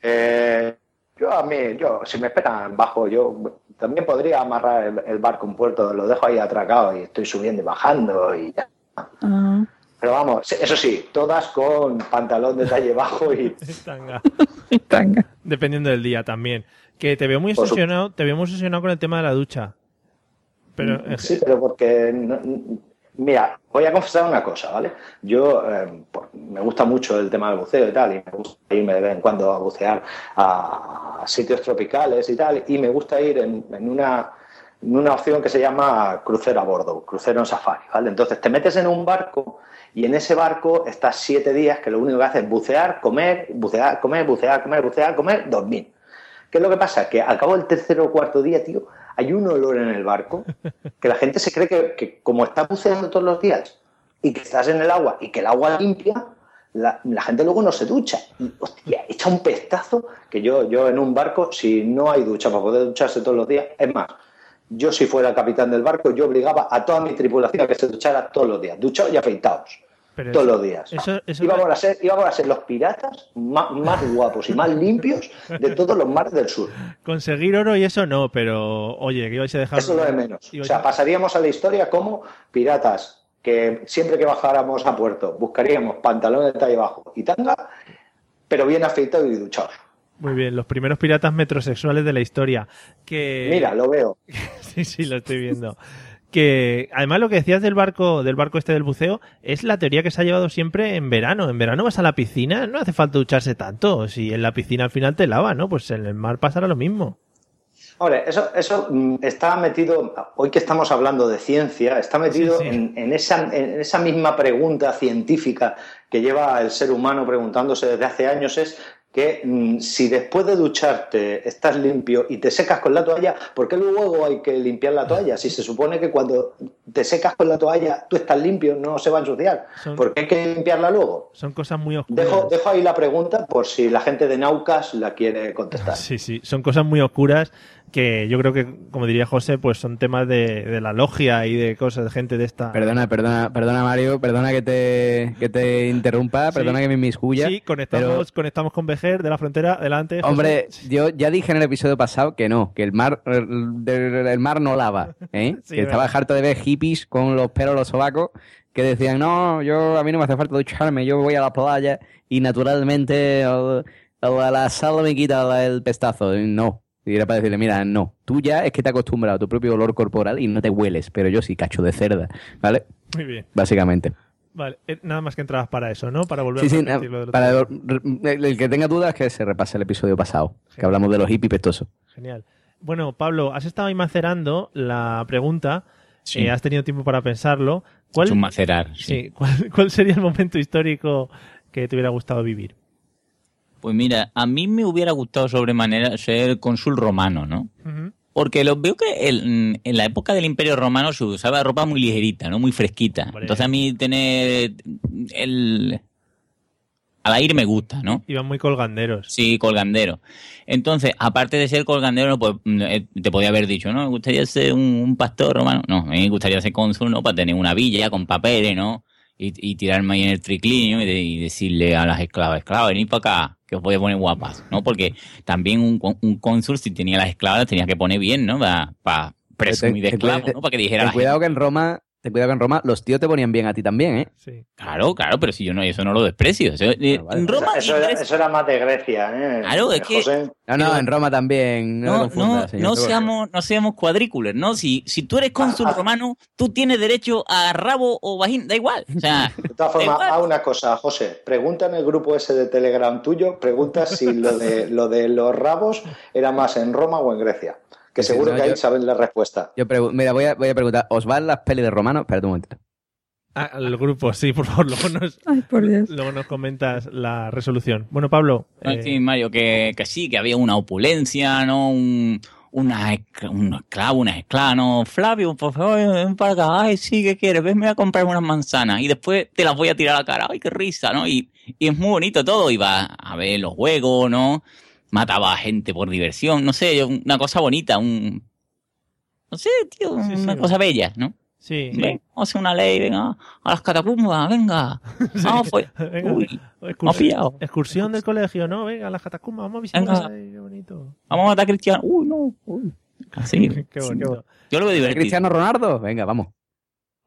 Eh, yo a mí, yo, si me esperan bajo, yo también podría amarrar el, el barco en puerto, lo dejo ahí atracado y estoy subiendo y bajando y ya. Ah. Pero vamos, eso sí, todas con pantalón de talle bajo y Tanga. Dependiendo del día también. Que te veo muy Por su- obsesionado, te veo muy obsesionado con el tema de la ducha. Pero eh, Sí, pero porque. no- mira, voy a confesar una cosa, ¿vale? Yo eh, me gusta mucho el tema del buceo y tal, y me gusta irme de vez en cuando a bucear a, sitios tropicales y tal, y me gusta ir en, en una, en una opción que se llama crucero a bordo, crucero en safari, ¿vale? Entonces te metes en un barco y en ese barco estás siete días que lo único que haces es bucear, comer, bucear, comer, bucear, comer, bucear, comer, dormir. ¿Qué es lo que pasa? Que al cabo del tercer o cuarto día, tío, hay un olor en el barco que la gente se cree que, como estás buceando todos los días y que estás en el agua y que el agua limpia, la, la gente luego no se ducha. Y, hostia, echa un pestazo que yo, yo en un barco, si no hay ducha para poder ducharse todos los días, es más, yo si fuera el capitán del barco, yo obligaba a toda mi tripulación a que se duchara todos los días, duchados y afeitados. Pero todos eso- los días. eso- eso- íbamos, a ser, íbamos a ser los piratas más, más guapos y más limpios de todos los mares del sur. conseguir oro y eso no, pero oye, que ibais a dejar. Eso es lo de menos. O sea, a- pasaríamos a la historia como piratas, que siempre que bajáramos a puerto buscaríamos pantalones de talla bajo y tanga, pero bien afeitados y duchados. Muy bien, los primeros piratas metrosexuales de la historia. Que... Mira, lo veo. sí, sí, lo estoy viendo. Que además lo que decías del barco, del barco este del buceo, es la teoría que se ha llevado siempre en verano. En verano vas a la piscina, no hace falta ducharse tanto. Si en la piscina al final te lava, ¿no? Pues en el mar pasará lo mismo. Hombre, eso, eso mm, está metido, hoy que estamos hablando de ciencia, está metido Sí, sí. En, en esa, en esa misma pregunta científica que lleva el ser humano preguntándose desde hace años, es que mm, si después de ducharte estás limpio y te secas con la toalla, ¿por qué luego hay que limpiar la toalla? Si se supone que cuando te secas con la toalla tú estás limpio, no se va a ensuciar. Son- ¿Por qué hay que limpiarla luego? Son cosas muy oscuras. Dejo, dejo ahí la pregunta por si la gente de Naucas la quiere contestar. Sí, sí, son cosas muy oscuras que yo creo que, como diría José, pues son temas de, de la logia y de cosas de gente de esta. Perdona, perdona, perdona Mario, perdona que te, que te interrumpa, Sí. perdona que me inmiscuya. Sí, conectamos, conectamos con Vejer de la frontera, adelante. José. Hombre, yo ya dije en el episodio pasado que no, que el mar, el, el mar no lava, ¿eh? Sí, que estaba harto de ver hippies con los pelos los sobacos que decían, no, yo a mí no me hace falta ducharme, yo voy a la playa y naturalmente el- el- la sal me quita la- el pestazo. No. Y era para decirle, mira, no, tú ya es que te has acostumbrado a tu propio olor corporal y no te hueles, pero yo sí, cacho de cerda, ¿vale? Muy bien. Básicamente. Vale, eh, nada más que entrabas para eso, ¿no? Para volver Sí, sí, a na- repetir lo del para el, el que tenga dudas que se repase el episodio pasado, que hablamos de los hippies pestosos. Genial. Bueno, Pablo, has estado ahí macerando la pregunta. Sí. eh, has tenido tiempo para pensarlo. ¿Cuál, Es un macerar. sí, ¿cuál, cuál sería el momento histórico que te hubiera gustado vivir? Pues mira, a mí me hubiera gustado sobremanera ser cónsul romano, ¿no? Porque lo veo que el- en la época del Imperio Romano se usaba ropa muy ligerita, ¿no? Muy fresquita. Entonces a mí tener el... Al aire me gusta, ¿no? Iban muy colganderos. Sí, colgandero. Entonces, aparte de ser colgandero, pues mm, eh, te podía haber dicho, ¿no? Me gustaría ser un, un pastor romano. No, a mí me gustaría ser cónsul, ¿no? Para tener una villa con papeles, ¿no? Y, y tirarme ahí en el triclinio y, de- y decirle a las esclavas, esclavas, venid para acá, que os voy a poner guapas, ¿no? Porque también un, un cónsul, si tenía las esclavas, las tenía que poner bien, ¿no? Para presumir de Ten- ten esclavo, cuida- ¿no? Para que dijera ten cuidado que en Roma, ten cuidado que en Roma los tíos te ponían bien a ti también, ¿eh? Claro, claro, pero si yo no, eso no lo desprecio. Eso, eh, en Roma Eso, eso era, eso era más de Grecia, ¿eh? Claro, es que- José. No, no, en Roma también. No, No, no, seamos, no seamos cuadrículos, ¿no? Si, si tú eres cónsul romano, tú tienes derecho a rabo o vagina, da igual. O sea, De todas formas, haz una cosa, José. Pregunta en el grupo ese de Telegram tuyo, pregunta si lo de, lo de los rabos era más en Roma o en Grecia. Que Sí, seguro no, que ahí yo- saben la respuesta. Yo Mira, voy a, voy a preguntar, ¿os van las pelis de romanos? Espérate un momento. Ah, el grupo, sí, por favor, luego nos, luego nos comentas la resolución. Bueno, Pablo, no, eh, sí, Mario, que, que sí, que había una opulencia, ¿no? Un, una, un esclavo, una esclava, ¿no? Flavio, por favor, ven para acá. Ay, sí, ¿qué quieres? Ven, me voy a comprar unas manzanas y después te las voy a tirar a la cara. Ay, qué risa, ¿no? Y, y es muy bonito todo. Iba a ver los juegos, ¿no? Mataba a gente por diversión, no sé, una cosa bonita, un... No sé, tío, una sí. cosa bella, ¿no? Sí, Ven, vamos a hacer una ley, venga, a las catacumbas, venga. Vamos, pues. Venga, Uy, excurs- me ha pillado. excursión del colegio, ¿no? Venga, a las catacumbas, vamos a visitar. Venga. Ay, qué bonito. Vamos a matar a Cristiano. Uy, no. Uy. Así. Qué bonito. Yo lo veo divertido. ¿Cristiano Ronaldo? Venga, vamos.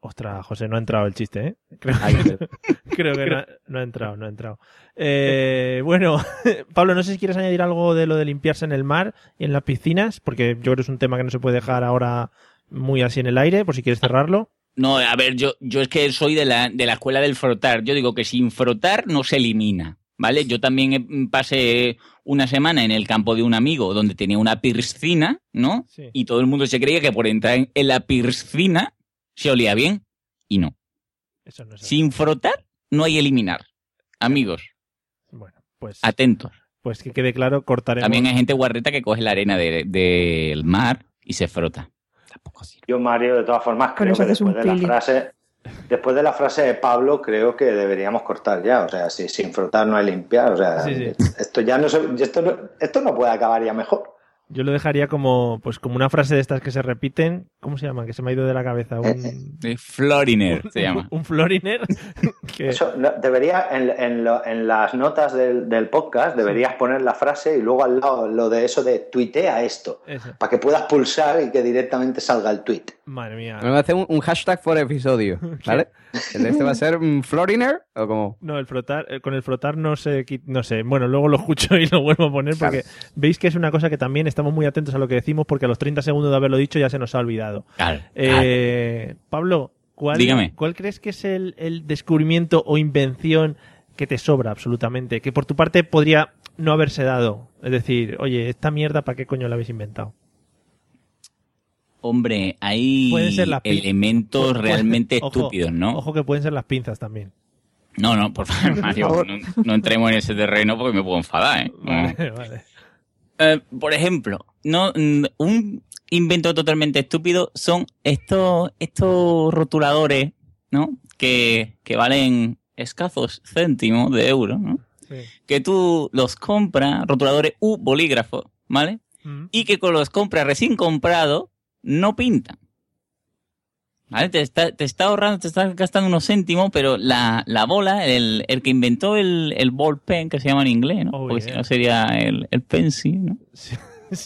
Ostras, José, no ha entrado el chiste, ¿eh? Creo, creo que no ha, no ha entrado, no ha entrado. Eh, bueno, Pablo, no sé si quieres añadir algo de lo de limpiarse en el mar y en las piscinas, porque yo creo que es un tema que no se puede dejar ahora muy así en el aire, por si quieres cerrarlo. No, a ver, yo, yo es que soy de la, de la escuela del frotar. Yo digo que sin frotar no se elimina, ¿vale? Yo también eh, pasé una semana en el campo de un amigo donde tenía una piscina, ¿no? Sí. Y todo el mundo se creía que por entrar en, en la piscina se olía bien. Y no. Eso no es así. Sin frotar no hay eliminar. Amigos, Bueno, pues, atentos. pues que quede claro, cortaremos. También hay gente guarreta que coge la arena de- del mar y se frota. Yo, Mario, de todas formas, creo que después de la frase, después de la frase de Pablo, creo que deberíamos cortar ya. O sea, si sin frotar no hay limpiar. O sea, Sí, sí. esto ya no se, esto no, esto no puede acabar ya mejor. Yo lo dejaría como, pues como una frase de estas que se repiten. ¿Cómo se llama? Que se me ha ido de la cabeza. Un, De Floriner se llama. un floriner. que- Eso no- debería, en, en lo- en las notas del, del podcast, deberías poner la frase y luego al lado lo de eso de tuitea esto, Eso. para que puedas pulsar y que directamente salga el tweet. Madre mía. Me voy a hacer un, un hashtag por episodio, ¿vale? ¿El de este va a ser mm, Floriner o como? No, el frotar, eh, con el frotar no sé, no sé. Bueno, luego lo escucho y lo vuelvo a poner porque veis que es una cosa que también estamos muy atentos a lo que decimos porque a los 30 segundos de haberlo dicho ya se nos ha olvidado. Claro. Eh, Pablo, ¿cuál, Dígame. ¿cuál crees que es el, el descubrimiento o invención que te sobra absolutamente? Que por tu parte podría no haberse dado. Es decir, oye, esta mierda, ¿para qué coño la habéis inventado? Hombre, hay Pueden ser las pi- elementos realmente ojo, estúpidos, ¿no? Ojo que pueden ser las pinzas también. No, no, por favor, Mario, favor. no, no entremos en ese terreno porque me puedo enfadar, ¿eh? Vale, vale. Eh, por ejemplo, no, mm, un invento totalmente estúpido son estos, estos rotuladores, ¿no? Que, que valen escasos céntimos de euro, ¿no? Sí. Que tú los compras, rotuladores u bolígrafos, ¿vale? y que con los compras recién comprado no pintan. ¿Vale? Te está, te está ahorrando, te está gastando unos céntimos, pero la, la bola, el, el que inventó el, el ball pen, que se llama en inglés, ¿no? Porque si no sería el, el pencil, ¿no?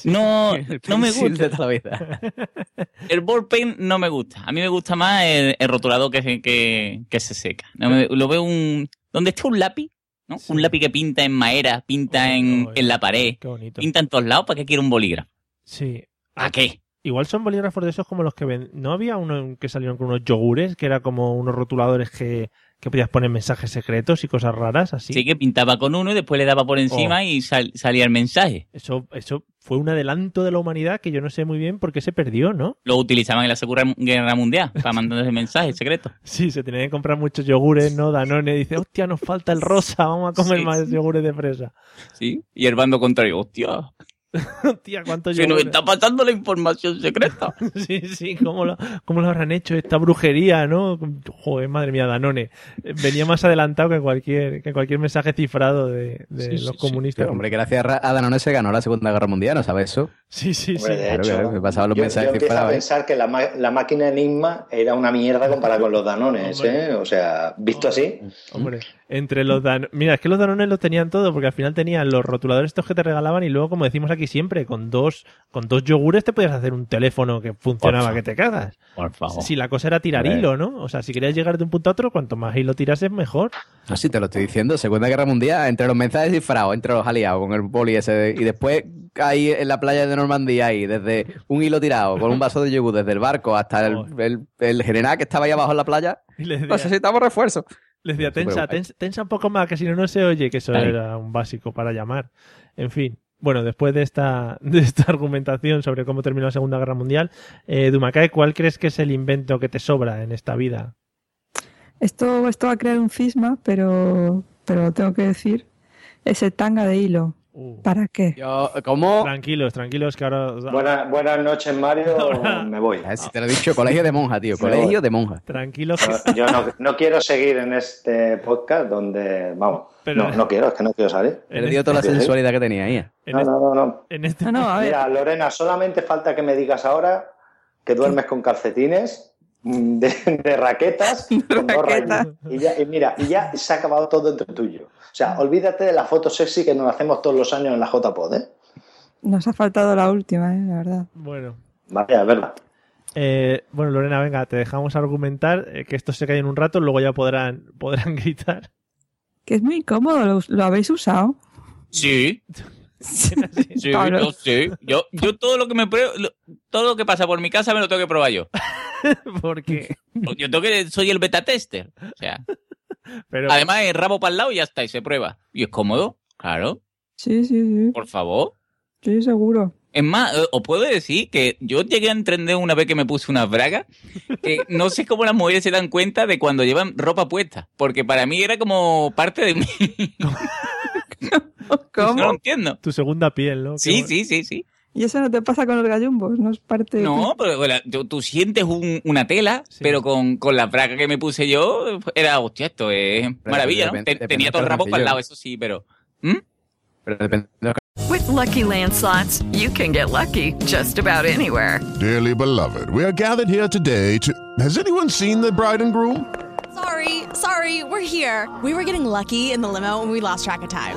No, no me gusta. de toda la vida. El ball pen no me gusta. A mí me gusta más el, el rotulador que, se- que, que se seca. No me- lo veo un... Donde está un lápiz, ¿no? Un lápiz que pinta en madera, pinta en, en la pared, Qué bonito. pinta en todos lados, ¿para qué quiere un bolígrafo? Sí. ¿A qué? Igual son bolígrafos de esos como los que ven. ¿No había uno que salieron con unos yogures que era como unos rotuladores que, que podías poner mensajes secretos y cosas raras así? Sí, que pintaba con uno y después le daba por encima Oh. y sal- salía el mensaje. Eso, eso fue un adelanto de la humanidad que yo no sé muy bien por qué se perdió, ¿no? Lo utilizaban en la Segunda Guerra Mundial para mandar ese mensaje secreto. Sí, se tenía que comprar muchos yogures, ¿no? Danone dice, hostia, nos falta el rosa, vamos a comer Sí, más sí. yogures de fresa. ¿Sí? Y el bando contrario, hostia, Hostia, cuántos se nos está pasando la información secreta. Sí, sí, ¿cómo lo, cómo lo habrán hecho esta brujería, no? Joder, madre mía, Danone. Venía más adelantado que cualquier, que cualquier mensaje cifrado de, de Sí, los sí, sí. comunistas. Pero, hombre, gracias a Danone se ganó la Segunda Guerra Mundial, ¿no sabes eso? Sí, sí, Hombre, de Claro, hecho, claro, me pasaban los yo, mensajes yo empiezo a. ¿eh? pensar que la, ma- la máquina Enigma era una mierda comparada con los Danones, ¿eh? O sea, visto así. Hombre, entre los Dan... Mira, es que los Danones los tenían todo, porque al final tenían los rotuladores estos que te regalaban y luego, como decimos aquí siempre, con dos, con dos yogures te podías hacer un teléfono que funcionaba Por que te cagas. Por favor. Si la cosa era tirar hilo, ¿no? O sea, si querías llegar de un punto a otro, cuanto más hilo tirases, mejor. No, sí, te lo estoy diciendo. Segunda Guerra Mundial, entre los mensajes cifrados, entre los aliados, con el boli ese. de- y después ahí en la playa de Normandía, ahí, desde un hilo tirado, con un vaso de yogur, desde el barco hasta el, el, el general que estaba ahí abajo en la playa. Decía, Necesitamos refuerzo. le decía, tensa, tensa, tensa un poco más, que si no, no se oye, que eso Ahí. era un básico para llamar. En fin. Bueno, después de esta, de esta argumentación sobre cómo terminó la Segunda Guerra Mundial, eh, Dumacay, ¿cuál crees que es el invento que te sobra en esta vida? Esto, esto va a crear un cisma, pero, pero tengo que decir, ese tanga de hilo. Uh. ¿Para qué? Yo, ¿Cómo? Tranquilos, tranquilos, que ahora... Buena- buenas noches, Mario. Me voy. Si te lo he dicho, colegio de monja, tío. Colegio de monja. Tranquilos, que... No, Yo no, no quiero seguir en este podcast donde, vamos, Pero- no, no quiero, es que no quiero salir. Te le dio toda la sí. sensualidad que tenía ahí. en, No, este, no, no, no. en este- No, no, a ver. Mira, Lorena, solamente falta que me digas ahora que duermes con calcetines, mm, de, de raquetas, con dos Raquetas. rayas. Y, ya, y mira, y ya se ha acabado todo entre tuyo. O sea, olvídate de la foto sexy que nos hacemos todos los años en la JPod, ¿eh? Nos ha faltado la última, ¿eh? la verdad. Bueno, Vaya, es verdad. Eh, bueno, Lorena, venga, te dejamos argumentar, eh, que esto se cae en un rato, luego ya podrán, podrán gritar. Que es muy incómodo, ¿lo, lo habéis usado? Sí, sí, Pablo. yo sí. Yo, yo todo lo que me pruebo, lo- todo lo que pasa por mi casa me lo tengo que probar yo. Porque, Yo tengo que, soy el beta tester. O sea, pero, además el rabo para el lado y ya está, y se prueba. Y es cómodo, claro, Sí, sí, sí. por favor. Sí, seguro. Es más, eh, os puedo decir que yo llegué a entender una vez que me puse una braga, que no sé cómo las mujeres se dan cuenta de cuando llevan ropa puesta, porque para mí era como parte de mí. ¿Cómo? No lo entiendo. tu segunda piel, ¿no? Sí, Qué sí, sí, sí. Y eso no te pasa con los gallumbos, no es parte No, pero bueno, tú, tú sientes un- una tela, Sí. pero con, con la braga que me puse yo, era, hostia, esto es maravilla, ¿no? depende- Te- depende Tenía todo el rabo para el lado, eso sí, pero... ¿Mm? Pero depende With Lucky Land slots, you can get lucky just about anywhere. Dearly beloved, we are gathered here today to. Has anyone seen the bride and groom? Sorry, sorry, we're here. We were getting lucky in the limo and we lost track of time.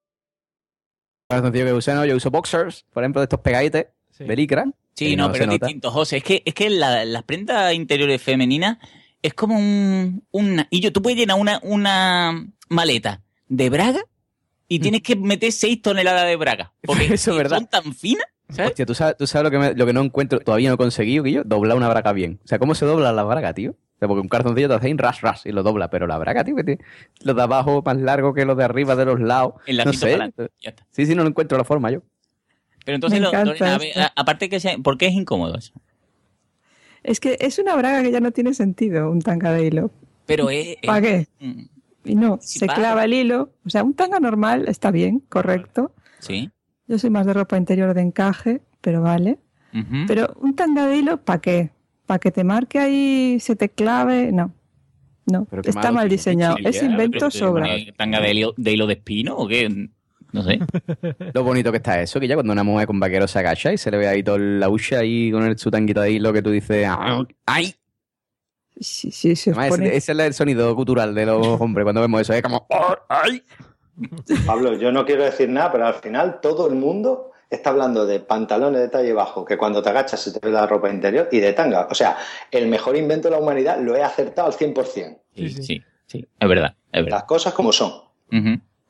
Calzoncillo que usé, ¿no? Yo uso boxers, por ejemplo, de estos pegadites Sí. de licra. Sí, no, pero es nota. distinto, José. Es que, es que la- las prendas interiores femeninas es como un... Una, y yo, tú puedes llenar una, una maleta de braga y tienes que meter 6 toneladas de braga. Porque Eso es verdad. son tan finas. ¿sabes? Hostia, ¿tú sabes, tú sabes lo, que me- lo que no encuentro, todavía no he conseguido, que yo, doblar una braga bien. O sea, ¿cómo se dobla la braga, tío? Sea, porque un cartoncillo te hace un ras, ras y lo dobla, pero la braga, tío, que tiene los de abajo más largo que los de arriba, de los lados. El no sé. ya está. Sí, sí, no lo encuentro la forma yo. Pero entonces, lo- a ver, a- aparte que sea, ¿por qué es incómodo eso? Es que es una braga que ya no tiene sentido, un tanga de hilo. Pero es... es- ¿Para qué? mm, Y no, se para. clava el hilo. O sea, un tanga normal está bien, correcto. Sí. Yo soy más de ropa interior de encaje, pero vale. Pero un tanga de hilo, ¿para qué? ¿Para que te marque ahí, se te clave? No. No, Pero está malo mal diseñado. Chile, Es invento sobra. ¿qué ¿Tanga de hilo, de hilo de espino o qué? No sé. Lo bonito que está eso, que ya cuando una mujer con vaquero se agacha y se le ve ahí toda la hucha ahí con el, su tanguito de hilo que tú dices, "Ah, ¡ay! Sí, sí, se Además, pone- ese, ese es el sonido cultural de los hombres cuando vemos eso, es como, "Oh, ¡ay! Pablo, yo no quiero decir nada, pero al final todo el mundo está hablando de pantalones de talle bajo, que cuando te agachas se te ve la ropa interior, y de tanga. O sea, el mejor invento de la humanidad lo he acertado al 100%. Sí, sí, sí, es verdad, es verdad. Las cosas como son.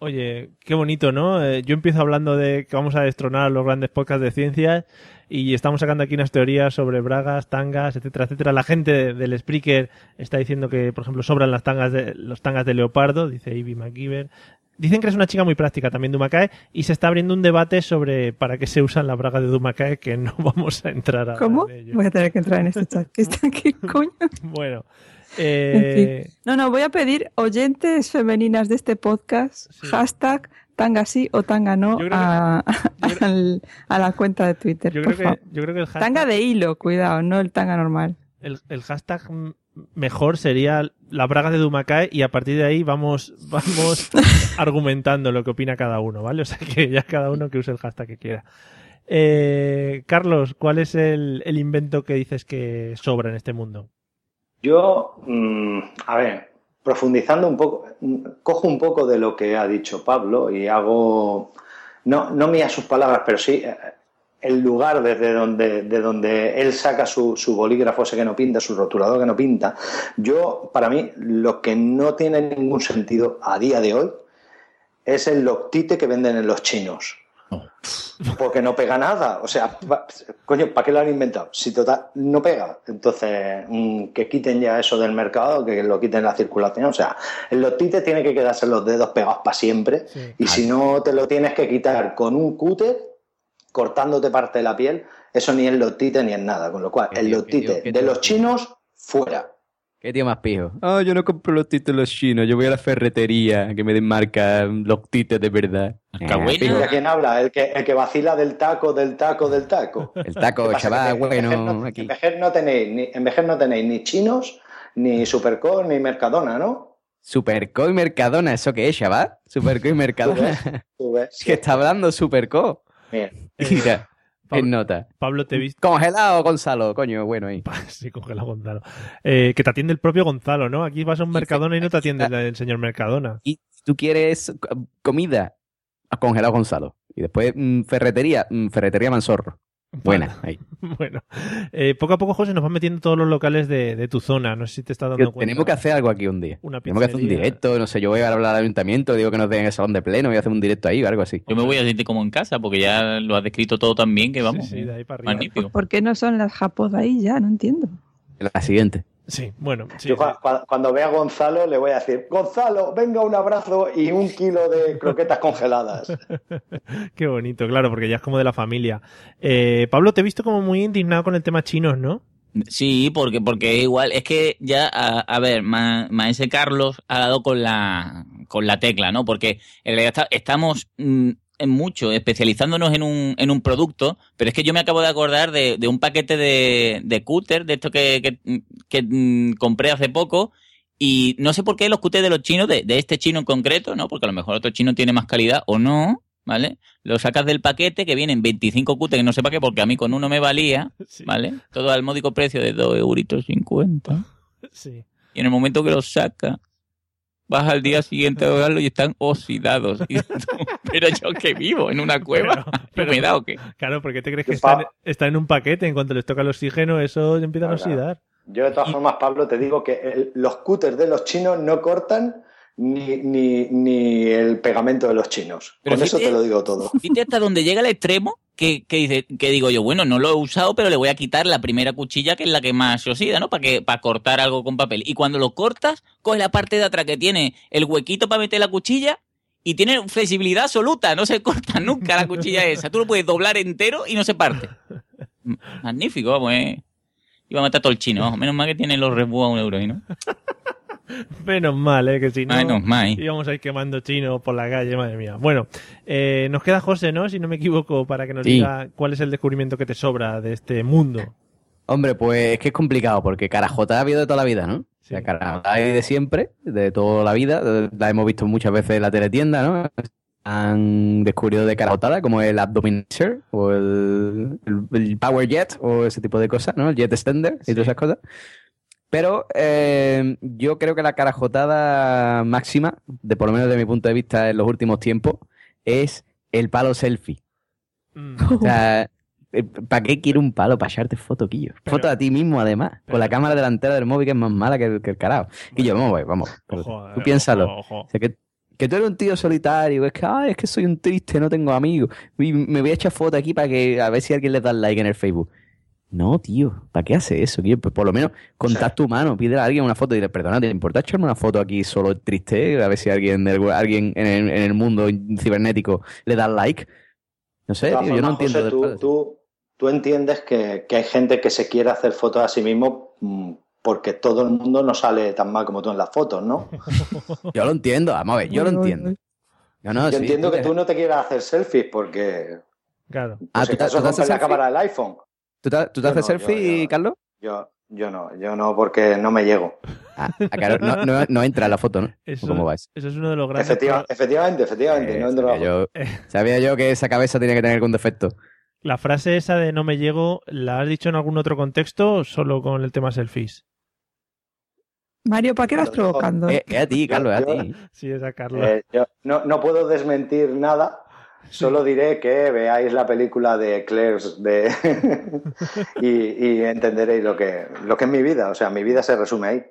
Oye, qué bonito, ¿no? Eh, yo empiezo hablando de que vamos a destronar los grandes podcasts de ciencias y estamos sacando aquí unas teorías sobre bragas, tangas, etcétera, etcétera. La gente del Spreaker está diciendo que, por ejemplo, sobran las tangas de, los tangas de leopardo, dice Ivy McGiver. Dicen que es una chica muy práctica también Dumakae y se está abriendo un debate sobre para qué se usan las bragas de Dumakae que no vamos a entrar ahora ¿Cómo? en ello. Voy a tener que entrar en este chat. ¿Qué, está, ¿Qué coño? Bueno, En eh, fin. No, no, voy a pedir oyentes femeninas de este podcast, hashtag tanga sí o tanga no que- a, al- a la cuenta de Twitter. yo por creo que, yo creo que el hashtag, Tanga de hilo, cuidado, no el tanga normal. el, el hashtag mejor sería la braga de Dumakae y a partir de ahí vamos, vamos argumentando lo que opina cada uno, ¿vale? O sea que ya cada uno que use el hashtag que quiera. Eh, Carlos, ¿cuál es el, el invento que dices que sobra en este mundo? Yo, mm, a ver, profundizando un poco, cojo un poco de lo que ha dicho Pablo y hago, no, no mías sus palabras, pero sí eh, el lugar desde donde, de donde él saca su, su bolígrafo ese que no pinta, su rotulador que no pinta. Yo, para mí, lo que no tiene ningún sentido a día de hoy es el loctite que venden en los chinos. Porque no pega nada. O sea, pa- coño, ¿para qué lo han inventado? Si total, no pega. Entonces, mm, que quiten ya eso del mercado, que lo quiten la circulación. O sea, el loctite tiene que quedarse los dedos pegados para siempre. Y si no te lo tienes que quitar con un cúter, cortándote parte de la piel, eso ni es loctite ni es nada. Con lo cual, el loctite de los chinos, fuera. ¿Qué tío más pijo? Ah, yo no compro los títulos chinos, yo voy a la ferretería que me den marca los títulos de verdad. Pijo. ¿De quién habla? El que, el que vacila del taco, del taco, del taco. El taco, chaval, en bueno, no- aquí. En Vejer no tenéis ni, en Vejer no tenéis ni chinos, ni Supercore, ni Mercadona, ¿no? Superco y Mercadona, ¿eso qué es, chaval? Superco y Mercadona. Tú ves. ¿Qué está hablando Superco? Bien. Mira, en nota. Pablo, te he visto. Congelado, Gonzalo, coño, bueno ahí. Sí, congela Gonzalo. Eh, que te atiende el propio Gonzalo, ¿no? Aquí vas a un Mercadona y no te atiende el, el señor Mercadona. Y tú quieres co- comida, a congelado Gonzalo. Y después mm, ferretería, mm, ferretería Mansorro. Buena, ahí. Bueno, eh, poco a poco, José, nos van metiendo todos los locales de, de tu zona. No sé si te estás dando cuenta. tenemos que hacer algo aquí un día. Una tenemos que hacer un directo, no sé, yo voy a hablar al ayuntamiento, digo que nos den el salón de pleno, voy a hacer un directo ahí o algo así. Yo me voy a sentir como en casa porque ya lo has descrito todo tan bien que vamos. sí, de ahí para arriba. Magnífico. ¿Por qué no son las japos de ahí ya? No entiendo. La siguiente. Sí, bueno. sí, Yo sí. cuando vea a Gonzalo le voy a decir, Gonzalo, venga un abrazo y un kilo de croquetas congeladas. Qué bonito, claro, porque ya es como de la familia. Eh, Pablo, te he visto como muy indignado con el tema chinos, ¿no? Sí, porque, porque es igual, es que ya, a, a ver, Ma- Maese Carlos ha dado con la, con la tecla, ¿no? Porque en realidad está- estamos mm, en mucho especializándonos en un, en un producto, pero es que yo me acabo de acordar de, de un paquete de, de cúter, de esto que, que, que, mm, compré hace poco, y no sé por qué los cúteres de los chinos, de, de este chino en concreto, ¿no? Porque a lo mejor otro chino tiene más calidad o no, ¿vale? Lo sacas del paquete que vienen 25 cúteres, que no sé para qué, porque a mí con uno me valía, ¿vale? Todo al módico precio de 2 euritos 50. Sí. Y en el momento que los saca, vas al día siguiente a verlo y están oxidados. Y tú, pero yo que vivo en una cueva, Pero- ¿humedad o qué? Claro, porque te crees que Qué está pa- en, un paquete, en cuanto les toca el oxígeno, eso empiezan a oxidar. Yo de todas formas, Pablo, te digo que el- los cúters de los chinos no cortan ni, ni, ni el pegamento de los chinos. Pero Con eso te lo digo todo. Fíjate hasta donde llega el extremo que, que, dice, que digo yo, bueno, no lo he usado, pero le voy a quitar la primera cuchilla que es la que más se oxida, ¿no? Para que para cortar algo con papel. Y cuando lo cortas, coge la parte de atrás que tiene el huequito para meter la cuchilla y tiene flexibilidad absoluta, no se corta nunca la cuchilla esa. Tú lo puedes doblar entero y no se parte. Magnífico, vamos, eh. Iba a matar todo el chino, menos mal que tiene los rebús a un euro. ¿no? Menos mal, ¿eh? Que si no Menos mal. íbamos a ir quemando chinos por la calle, madre mía. Bueno, eh, nos queda José, ¿no? Si no me equivoco, para que nos Sí. diga cuál es el descubrimiento que te sobra de este mundo. Hombre, pues es que es complicado, porque Carajota ha habido de toda la vida, ¿no? O sea, Carajota hay de siempre, de toda la vida. La hemos visto muchas veces en la teletienda, ¿no? Han descubierto de carajotada, como el Abdominator o el, el- el Power Jet o ese tipo de cosas, ¿no? El Jet Extender y todas esas cosas. Pero eh, yo creo que la carajotada máxima, de por lo menos de mi punto de vista en los últimos tiempos, es el palo selfie. O sea, ¿para qué quiero un palo? Para echarte foto, Quillo. Foto a ti mismo, además. Con la cámara delantera del móvil que es más mala que el, que el carajo. Quillo, vamos, güey, vamos. Ojo, Tú eh, piénsalo. ojo, ojo. O sea, que, que tú eres un tío solitario. Es que, ay, es que soy un triste, no tengo amigos. Y me voy a echar foto aquí para que a ver si alguien le da like en el Facebook. No, tío, ¿para qué hace eso? Quillo? Pues por lo menos contacto humano, pídele a alguien una foto y dile, perdona, ¿te importa echarme una foto aquí solo triste? A ver si alguien, alguien en, el, en el mundo cibernético le da like. No sé, tío, yo no entiendo. José, tú, tú, tú entiendes que, que hay gente que se quiere hacer fotos a sí mismo mm, porque todo el mundo no sale tan mal como tú en las fotos, ¿no? Yo lo entiendo, vamos a ver, yo lo entiendo. Yo no, Yo sí, entiendo que te- tú no te quieras hacer selfies porque Claro. por Ah, ¿tú rompes la cámara del iPhone. ¿Tú te, tú te Yo haces no, selfie, yo- Carlos? Yo, yo no, yo no, porque no me llego. Ah, claro, no, no, no entra en la foto, ¿no? Eso, ¿Cómo va eso? eso es uno de los grandes. Efectiva- efectivamente, efectivamente, no la Sabía foto. yo, sabía yo que esa cabeza tenía que tener algún defecto. La frase esa de no me llego, ¿la has dicho en algún otro contexto o solo con el tema selfies? Mario, ¿para qué vas provocando? Eh, es a ti, Carlos, es a ti. Sí, Carlos. Eh, yo no, no puedo desmentir nada, solo diré que veáis la película de Claire's de... y, y entenderéis lo que, lo que es mi vida. O sea, mi vida se resume ahí.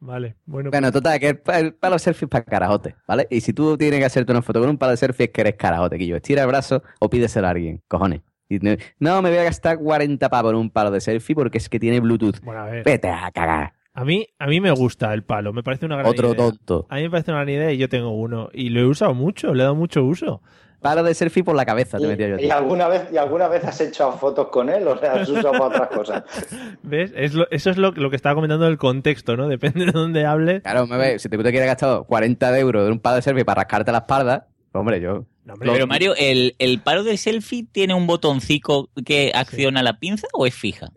Vale, bueno. Bueno, total, que el, pa- el palo selfie es para carajote, ¿vale? Y si tú tienes que hacerte una foto con un palo selfie es que eres carajote, que yo estira el brazo o pídeselo a alguien, cojones. Y no, no, me voy a gastar 40 pavos en un palo de selfie porque es que tiene Bluetooth. Bueno, a ver. Vete a cagar. A mí, a mí me gusta el palo, me parece una gran Otro idea. tonto. A mí me parece una gran idea y yo tengo uno. Y lo he usado mucho, le he dado mucho uso. Palo de selfie por la cabeza, te metía yo. ¿Y alguna vez, y alguna vez has hecho fotos con él o sea, has usado para otras cosas? ¿Ves? Es lo- eso es lo, lo que estaba comentando del contexto, ¿no? Depende de dónde hables. Claro, me ve, si te, te quieres gastar 40 euros de un palo de selfie para rascarte la espalda, hombre, yo. Pero Mario, ¿el, ¿el palo de selfie tiene un botoncito que acciona la pinza o es fija?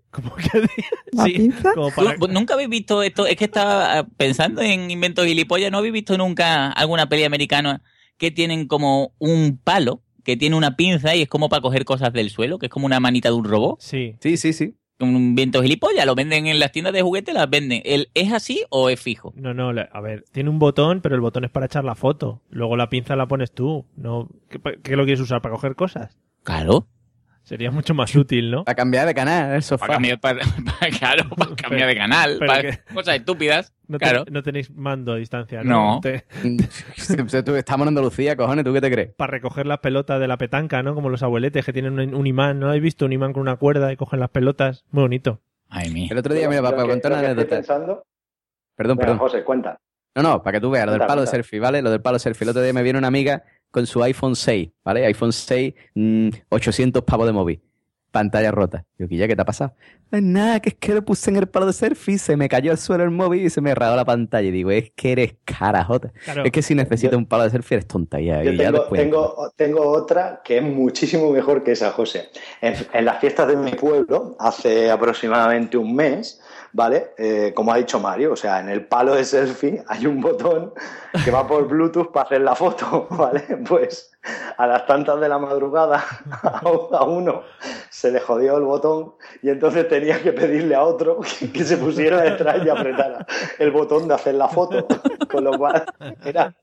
Sí, como para- ¿Tú- ¿Nunca habéis visto esto? Es que estaba pensando en inventos gilipollas. ¿No habéis visto nunca alguna peli americana que tienen como un palo que tiene una pinza y es como para coger cosas del suelo? Que es como una manita de un robot. Sí. Sí, sí, sí. Un invento gilipollas. Lo venden en las tiendas de juguetes, las venden. ¿El, ¿Es así o es fijo? No, no, a ver, tiene un botón, pero el botón es para echar la foto. Luego la pinza la pones tú. No, ¿qué, pa- qué lo quieres usar? ¿Para coger cosas? Claro. Sería mucho más útil, ¿no? Para cambiar de canal, el sofá. Para cambiar, para, para- claro, para cambiar de canal. Para que- cosas estúpidas. No, te- claro. no tenéis mando a distancia, ¿no? No. Te- Tú- Estamos en Andalucía, cojones, ¿tú qué te crees? para recoger las pelotas de la petanca, ¿no? Como los abueletes que tienen un, un imán, ¿no? ¿Habéis visto un imán con una cuerda y cogen las pelotas? Muy bonito. Ay, mía. El otro día, mira, para, contar una anécdota. pensando... Perdón, Venga, perdón. José, cuenta. No, no, para que tú veas, lo del palo de selfie, ¿vale? Lo del palo de selfie. El otro día me viene una amiga con su iPhone 6, ¿vale? iPhone 6, mm, 800 pavos de móvil. Pantalla rota. Yo, ¿qué ya qué te ha pasado? "Ay, nada, que es que lo puse en el palo de selfie, se me cayó al suelo el móvil y se me rayó la pantalla. Y digo, es que eres carajota. Claro. Es que si necesitas un palo de selfie eres tonta. Ya, Yo y ya tengo, después. tengo, tengo otra que es muchísimo mejor que esa, José. En, en las fiestas de mi pueblo, hace aproximadamente un mes, ¿vale? Eh, como ha dicho Mario, o sea, en el palo de selfie hay un botón que va por Bluetooth para hacer la foto, ¿vale? Pues a las tantas de la madrugada a uno se le jodió el botón y entonces tenía que pedirle a otro que, que se pusiera detrás y apretara el botón de hacer la foto. Con lo cual era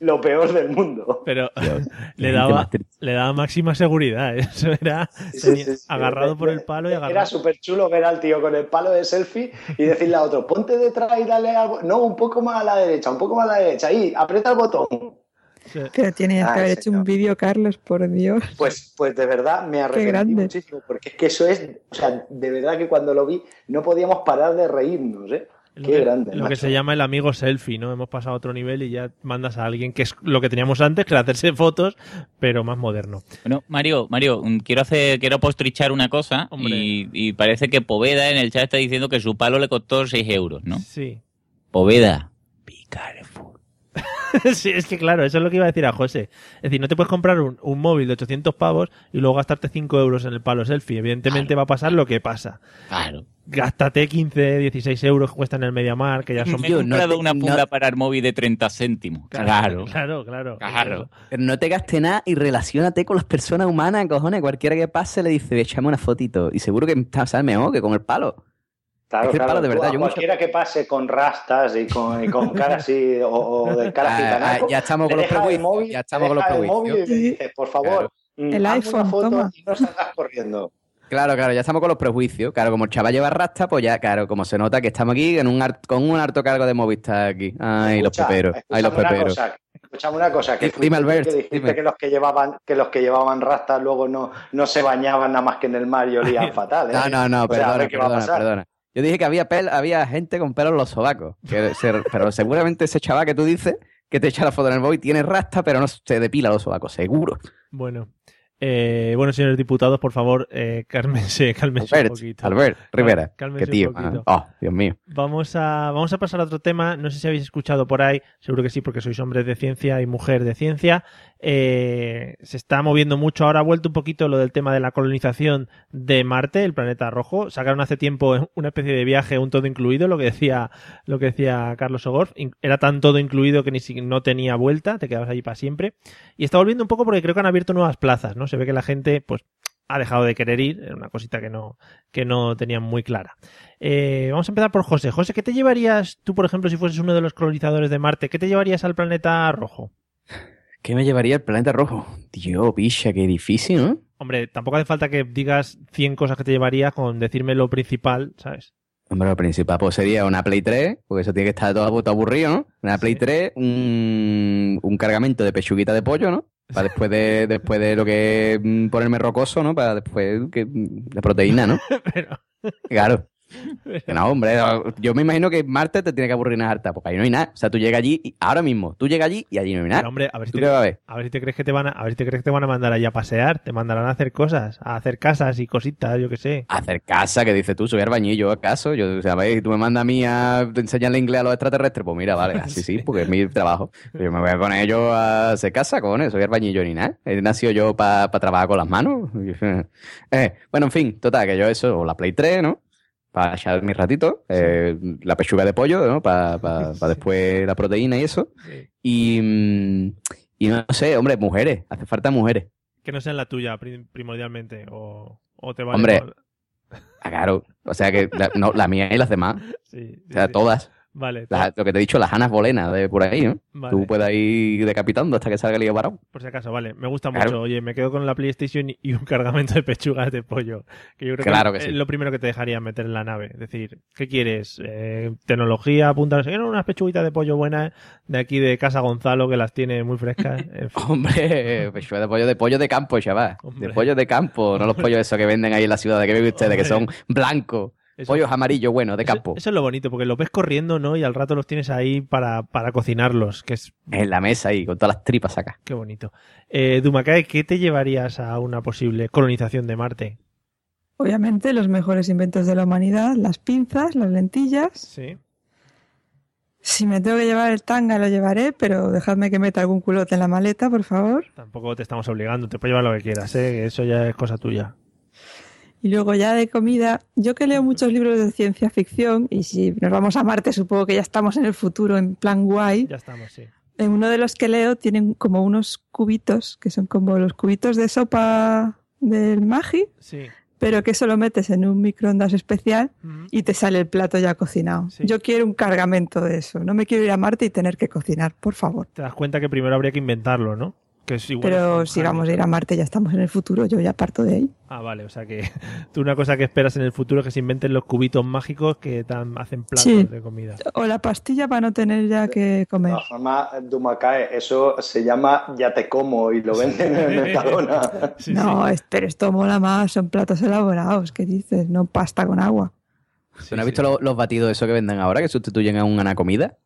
lo peor del mundo. Pero le daba, le daba máxima seguridad. ¿eh? Eso era Sí, tenía- sí, sí. agarrado por el palo y Era agarrado. súper chulo ver al tío con el palo de selfie y decirle a otro, ponte detrás y dale algo. No, un poco más a la derecha, un poco más a la derecha. Ahí, aprieta el botón. Pero tienes que haber hecho un vídeo, Carlos, por Dios. Pues, pues de verdad me arrepentí muchísimo, porque es que eso es, o sea, de verdad que cuando lo vi no podíamos parar de reírnos, ¿eh? Lo Qué que, grande. lo que macho. se llama el amigo selfie, ¿no? Hemos pasado a otro nivel y ya mandas a alguien que es lo que teníamos antes, que era hacerse fotos, pero más moderno. Bueno, Mario, Mario, mm, quiero hacer, quiero postrichar una cosa y, y parece que Poveda en el chat está diciendo que su palo le costó 6 euros, ¿no? Sí. Poveda. sí, es que claro, eso es lo que iba a decir a José. Es decir, no te puedes comprar un, un móvil de 800 pavos y luego gastarte 5 euros en el palo selfie. Evidentemente va a pasar lo que pasa. Claro. Gástate 15, 16 euros que cuestan en el Mediamar, que ya son... Me he comprado una funda para el móvil de 30 céntimos. Claro. Claro, claro. Claro. Pero no te gastes nada y relacionate con las personas humanas, cojones. Cualquiera que pase le dice, échame una fotito. Y seguro que sabes mejor que con el palo. Claro, palo, de verdad, mucho- cualquiera que pase con rastas y con, y con cara así, o, o de cara Ah, gitanaco, ah, ya estamos con los prejuicios, móvil, ya estamos con los prejuicios. por favor, mm, El iPhone, una foto toma. y no salgas corriendo. Claro, claro, ya estamos con los prejuicios. Claro, como el chaval lleva rasta, pues ya, claro, como se nota que estamos aquí en un con un harto cargo de Movistar aquí. Ay, los peperos. Ay, los peperos. cosa, Escúchame una cosa, que, Dime, Albert, que dijiste dime. que los que llevaban, que los que llevaban rastas luego no, no se bañaban nada más que en el mar y olían fatal, ¿eh? No, no, no, O sea, a perdona, perdona, perdona. Yo dije que había pel, había gente con pelo en los sobacos. Que se- pero seguramente ese chaval que tú dices, que te echa la foto en el móvil, tiene rasta, pero no se depila los sobacos, seguro. Bueno. Eh, bueno, señores diputados, por favor, eh, cálmense, cálmense un Albert, poquito. Albert Rivera. Cálmense Qué tío. un ah, Oh, Dios mío. Vamos a, vamos a pasar a otro tema. No sé si habéis escuchado por ahí, seguro que sí, porque sois hombres de ciencia y mujer de ciencia. Eh, se está moviendo mucho. Ahora ha vuelto un poquito lo del tema de la colonización de Marte, el planeta rojo. Sacaron hace tiempo una especie de viaje, un todo incluido, lo que decía, lo que decía Carlos Ogorf. Era tan todo incluido que ni si, no tenía vuelta, te quedabas allí para siempre. Y está volviendo un poco porque creo que han abierto nuevas plazas, ¿no? Se ve que la gente, pues, ha dejado de querer ir, era una cosita que no, que no tenían muy clara. Eh, vamos a empezar por José. José, ¿qué te llevarías tú, por ejemplo, si fueses uno de los colonizadores de Marte? ¿Qué te llevarías al planeta rojo? ¿Qué me llevaría el planeta rojo? Tío, picha, qué difícil, ¿no? Hombre, tampoco hace falta que digas 100 cosas que te llevarías con decirme lo principal, ¿sabes? Hombre, lo principal pues, sería una Play 3, porque eso tiene que estar todo, aburrido, ¿no? Una Play 3, un, un cargamento de pechuguita de pollo, ¿no? Para después de, después de lo que mm, ponerme rocoso, ¿no? Para después que, mm, de proteína, ¿no? Claro. No, hombre, yo me imagino que Marte te tiene que aburrir una harta, porque ahí no hay nada. O sea, tú llegas allí, y ahora mismo, tú llegas allí y allí no hay nada. Pero, hombre, a ver si ¿Tú te, qué vas a ver? a ver si te crees que te van a, a ver si te crees que te van a mandar allá a pasear, te mandarán a hacer cosas, a hacer casas y cositas, yo qué sé. Hacer casa, que dices tú, soy albañillo, ¿acaso? Yo, o sea, ¿ves? tú me mandas a mí a enseñarle inglés a los extraterrestres, pues mira, vale, así sí, porque es mi trabajo. Yo me voy a poner yo a hacer casa, cojones, soy albañillo ni nada. He nacido yo para trabajar con las manos. Eh, bueno, en fin, total, que yo eso, o la Play 3, ¿no? Para echar mi ratito, eh, la pechuga de pollo, ¿no? Para después la proteína y eso. Y, mm, y no sé, hombre, mujeres, hace falta mujeres. Que no sean la tuya prim- primordialmente, o, o te vale Hombre, por- Ah, claro. O sea que la, no, la mía y las demás. Sí, o sea, todas. Vale, Las- lo que te he dicho, las Anas Bolenas de por ahí, ¿no? Vale. Tú puedes ir decapitando hasta que salga el lío parado. Por si acaso, vale. Me gusta Claro. mucho. Oye, me quedo con la PlayStation y un cargamento de pechugas de pollo. Que yo creo Claro que, que es sí. lo primero que te dejaría meter en la nave. Es decir, ¿qué quieres? Eh, tecnología, apunta. Quiero unas pechuguitas de pollo buenas de aquí de Casa Gonzalo que las tiene muy frescas. En fin. Hombre, pechuga de pollo de pollo de campo, chaval. De pollo de campo, no los pollos esos que venden ahí en la ciudad que ven ustedes, que son blancos. Eso- Pollos amarillos, bueno, de Eso- campo. Eso, es lo bonito, porque los ves corriendo, ¿no? Y al rato los tienes ahí para, para cocinarlos, que es En la mesa ahí, con todas las tripas acá. qué bonito. Eh, Dumacay, ¿qué te llevarías a una posible colonización de Marte? Obviamente, los mejores inventos de la humanidad, las pinzas, las lentillas. Sí. Si me tengo que llevar el tanga, lo llevaré, pero dejadme que meta algún culote en la maleta, por favor. Tampoco te estamos obligando, te puedes llevar lo que quieras, ¿eh? Eso ya es cosa tuya. Y luego ya de comida, yo que leo muchos libros de ciencia ficción, y si nos vamos a Marte, supongo que ya estamos en el futuro en plan guay. Ya estamos, sí. En uno de los que leo tienen como unos cubitos, que son como los cubitos de sopa del Magi, Sí. pero que eso lo metes en un microondas especial y te sale el plato ya cocinado. Yo quiero un cargamento de eso. No me quiero ir a Marte y tener que cocinar, por favor. Te das cuenta que primero habría que inventarlo, ¿no? Que es igual Pero si vamos a ir a Marte, ya estamos en el futuro, yo ya parto de ahí. Ah, vale, o sea que tú una cosa que esperas en el futuro es que se inventen los cubitos mágicos que hacen platos Sí. de comida. O la pastilla para no tener ya que comer. De todas formas, Dumacae, eso se llama ya te como y lo venden en el Mercadona. no, es- pero esto mola más, son platos elaborados, ¿qué dices? No pasta con agua. ¿Tú no has visto los, los batidos esos que venden ahora que sustituyen a una comida?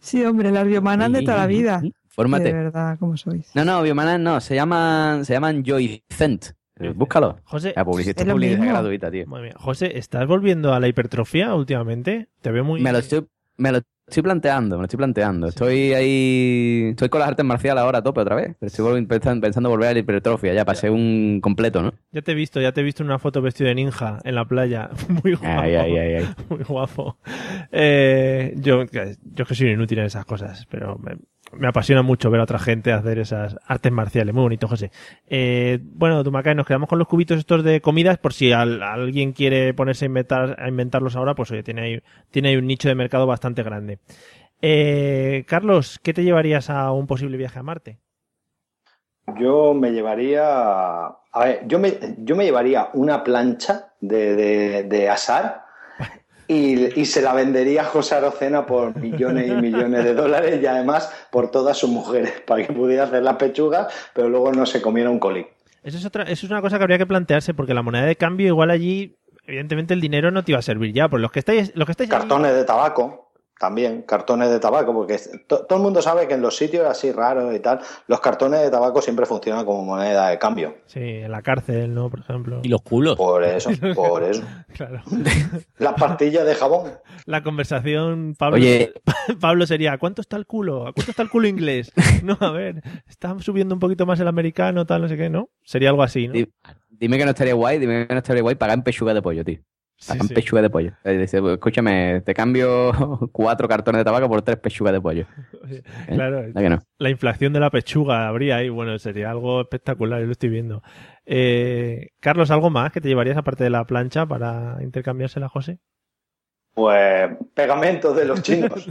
Sí, hombre, las biomanas de toda la vida. Fórmate. De verdad, ¿cómo sois? No, no, Biomanas no, se llaman, se llaman Joycent. Eh, Búscalo. José, la publicidad, es publicidad gratuita, tío. José, ¿estás volviendo a la hipertrofia últimamente? Te veo muy... Me lo estoy, me lo estoy planteando, me lo estoy planteando. Estoy ahí, estoy con las artes marciales ahora a tope otra vez. Pero estoy pensando, pensando volver a la hipertrofia ya ser un completo, ¿no? Ya te he visto, ya te he visto en una foto vestido de ninja en la playa. Muy guapo. Ay, ay, ay, ay. Muy guapo. Eh, yo, yo que soy inútil en esas cosas, pero me, me apasiona mucho ver a otra gente hacer esas artes marciales. Muy bonito, José. Eh, bueno, Tumacae, nos quedamos con los cubitos estos de comidas por si al- alguien quiere ponerse a, inventar, a inventarlos ahora, pues oye, tiene ahí, tiene ahí un nicho de mercado bastante grande. Eh, Carlos, ¿qué te llevarías a un posible viaje a Marte? Yo me llevaría. A ver, yo me, yo me llevaría una plancha de, de, de asar y, y se la vendería a José Arocena por millones y millones de dólares y además por todas sus mujeres para que pudiera hacer las pechugas, pero luego no se comiera un colín. Eso es, otra, eso es una cosa que habría que plantearse porque la moneda de cambio igual allí, evidentemente el dinero no te iba a servir ya. Por los que estáis, los que estáis allí- Cartones de tabaco. También cartones de tabaco, porque to- todo el mundo sabe que en los sitios así raros y tal, los cartones de tabaco siempre funcionan como moneda de cambio. Sí, en la cárcel, ¿no? Por ejemplo. Y los culos. Por eso, por eso. Claro. Las pastillas de jabón. La conversación, Pablo, Oye. Pablo sería, ¿a cuánto está el culo? ¿A cuánto está el culo inglés? No, a ver, está subiendo un poquito más el americano, tal, no sé qué, ¿no? Sería algo así, ¿no? Di- Dime que no estaría guay, dime que no estaría guay pagar en pechuga de pollo, tío. Sí. pechuga de pollo. Eh, Dice, "Pues, escúchame, te cambio cuatro cartones de tabaco por tres pechugas de pollo. ¿Eh? Claro, ¿Verdad que no? la inflación de la pechuga habría ahí, bueno, sería algo espectacular, yo lo estoy viendo. Eh, Carlos, ¿algo más que te llevarías aparte de la plancha para intercambiársela José? Pues pegamento de los chinos.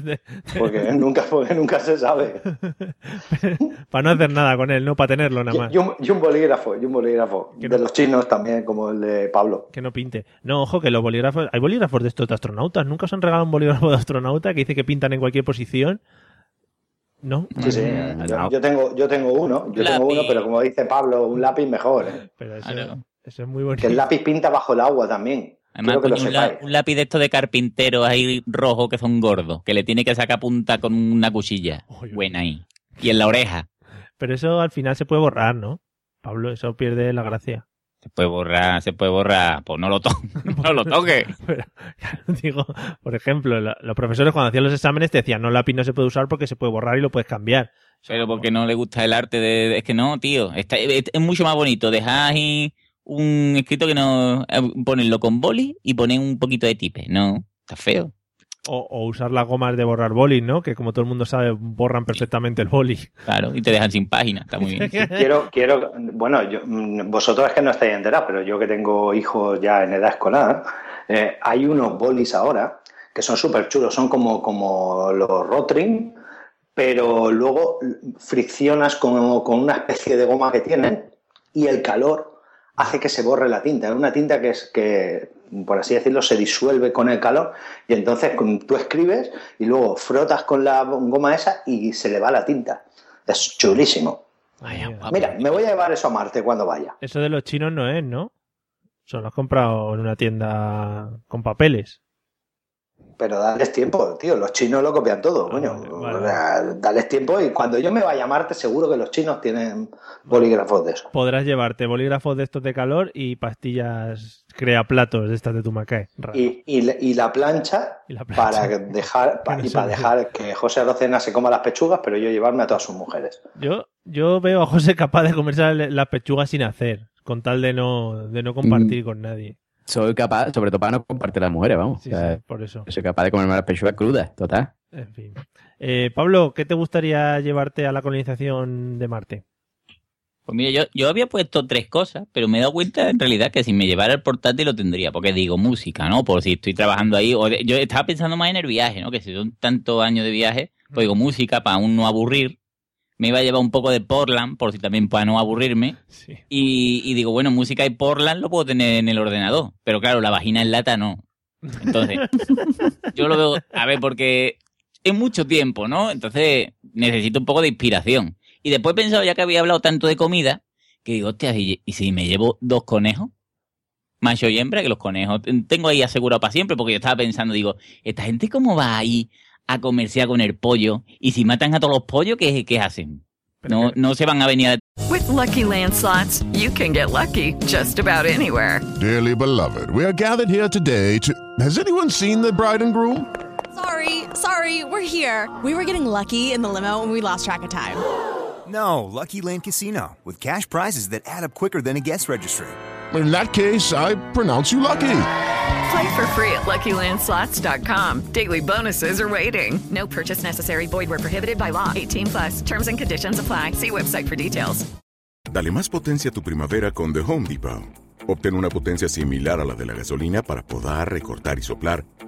Porque nunca, porque nunca se sabe. Para no hacer nada con él, no para tenerlo nada más. Y un, y un bolígrafo, y un bolígrafo. De los chinos también, como el de Pablo. Que no pinte. No, ojo, que los bolígrafos. Hay bolígrafos de estos de astronautas. Nunca os han regalado un bolígrafo de astronauta que dice que pintan en cualquier posición. ¿No? Sí, sí. Yo, yo tengo, yo tengo uno, yo tengo uno, pero como dice Pablo, un lápiz mejor. ¿eh? Pero eso, Claro. eso es muy bonito. Que el lápiz pinta bajo el agua también. Además, que coño, un, la- un lápiz de estos de carpintero ahí rojo que son gordos, que le tiene que sacar punta con una cuchilla. Buena ahí. Y en la oreja. Pero eso al final se puede borrar, ¿no? Pablo, eso pierde la gracia. Se puede borrar, se puede borrar. Pues no lo toques. no lo toques. Pero, digo, por ejemplo, la- los profesores cuando hacían los exámenes te decían, no, lápiz no se puede usar porque se puede borrar y lo puedes cambiar. Pero porque no le gusta el arte de... Es que no, tío. Está, es, es mucho más bonito dejar ahí un escrito que no... eh, Ponerlo con boli y poner un poquito de tipe. No, está feo. O, o usar las gomas de borrar boli, ¿no? Que como todo el mundo sabe, borran perfectamente el boli. Claro, y te dejan sin página. Está muy bien. Quiero, quiero, bueno, yo, mm, vosotros es que no estáis enterados, pero yo que tengo hijos ya en edad escolar, eh, hay unos bolis ahora que son súper chulos, son como, como los Rotring, pero luego friccionas con, con una especie de goma que tienen y el calor hace que se borre la tinta. Es una tinta que es que, por así decirlo, se disuelve con el calor y entonces tú escribes y luego frotas con la goma esa y se le va la tinta. Es chulísimo. Mira, me voy a llevar eso a Marte cuando vaya. Eso de los chinos no es, ¿no? Eso lo has comprado en una tienda con papeles. Pero dales tiempo, tío. Los chinos lo copian todo, coño. Sea, Dales tiempo y cuando yo me vaya a Marte seguro que los chinos tienen bolígrafos de eso. Podrás llevarte bolígrafos de estos de calor y pastillas crea platos de estas de Tumacae. Y, y, la- y la plancha, para dejar pa- Que no y para dejar que José Arocena se coma las pechugas, pero yo llevarme a todas sus mujeres. Yo, yo veo a José capaz de comerse la- las pechugas sin hacer, con tal de no, de no Mm. compartir con nadie. Soy capaz, sobre todo para no compartir las mujeres, vamos. Sí, O sea, sí, por eso. Soy capaz de comerme las pechugas crudas, total. En fin. Eh, Pablo, ¿qué te gustaría llevarte a la colonización de Marte? Pues mira, yo, yo había puesto tres cosas, pero me he dado cuenta en realidad que si me llevara el portátil lo tendría, porque digo música, ¿no? Por si estoy trabajando ahí. O de- yo estaba pensando más en el viaje, ¿no? Que si son tantos años de viaje, pues digo música para aún no aburrir. Me iba a llevar un poco de Portland, por si también para no aburrirme. Y, y digo, bueno, música y Portland lo puedo tener en el ordenador. Pero claro, la vagina en lata no. Entonces, yo lo veo, a ver, porque es mucho tiempo, ¿no? Entonces necesito un poco de inspiración. Y después he pensado, ya que había hablado tanto de comida, que digo, hostia, ¿y, y si me llevo dos conejos? Macho y hembra, que los conejos ten- tengo ahí asegurado para siempre, porque yo estaba pensando, digo, ¿esta gente cómo va ahí a comerciar con el pollo? Y si matan a todos los pollos, ¿qué, qué hacen? No, no se van a venir a... With Lucky Land slots, you can get lucky just about anywhere. Dearly beloved, we are gathered here today to. Has anyone seen the bride and groom? Sorry, sorry, we're here. We were getting lucky in the limo and we lost track of time. No, Lucky Land Casino, with cash prizes that add up quicker than a guest registry. In that case, I pronounce you lucky. Play for free at LuckyLandSlots.com. Daily bonuses are waiting. No purchase necessary. Void where prohibited by law. 18 plus. Terms and conditions apply. See website for details. Dale más potencia a tu primavera con The Home Depot. Obtén una potencia similar a la de la gasolina para podar, recortar y soplar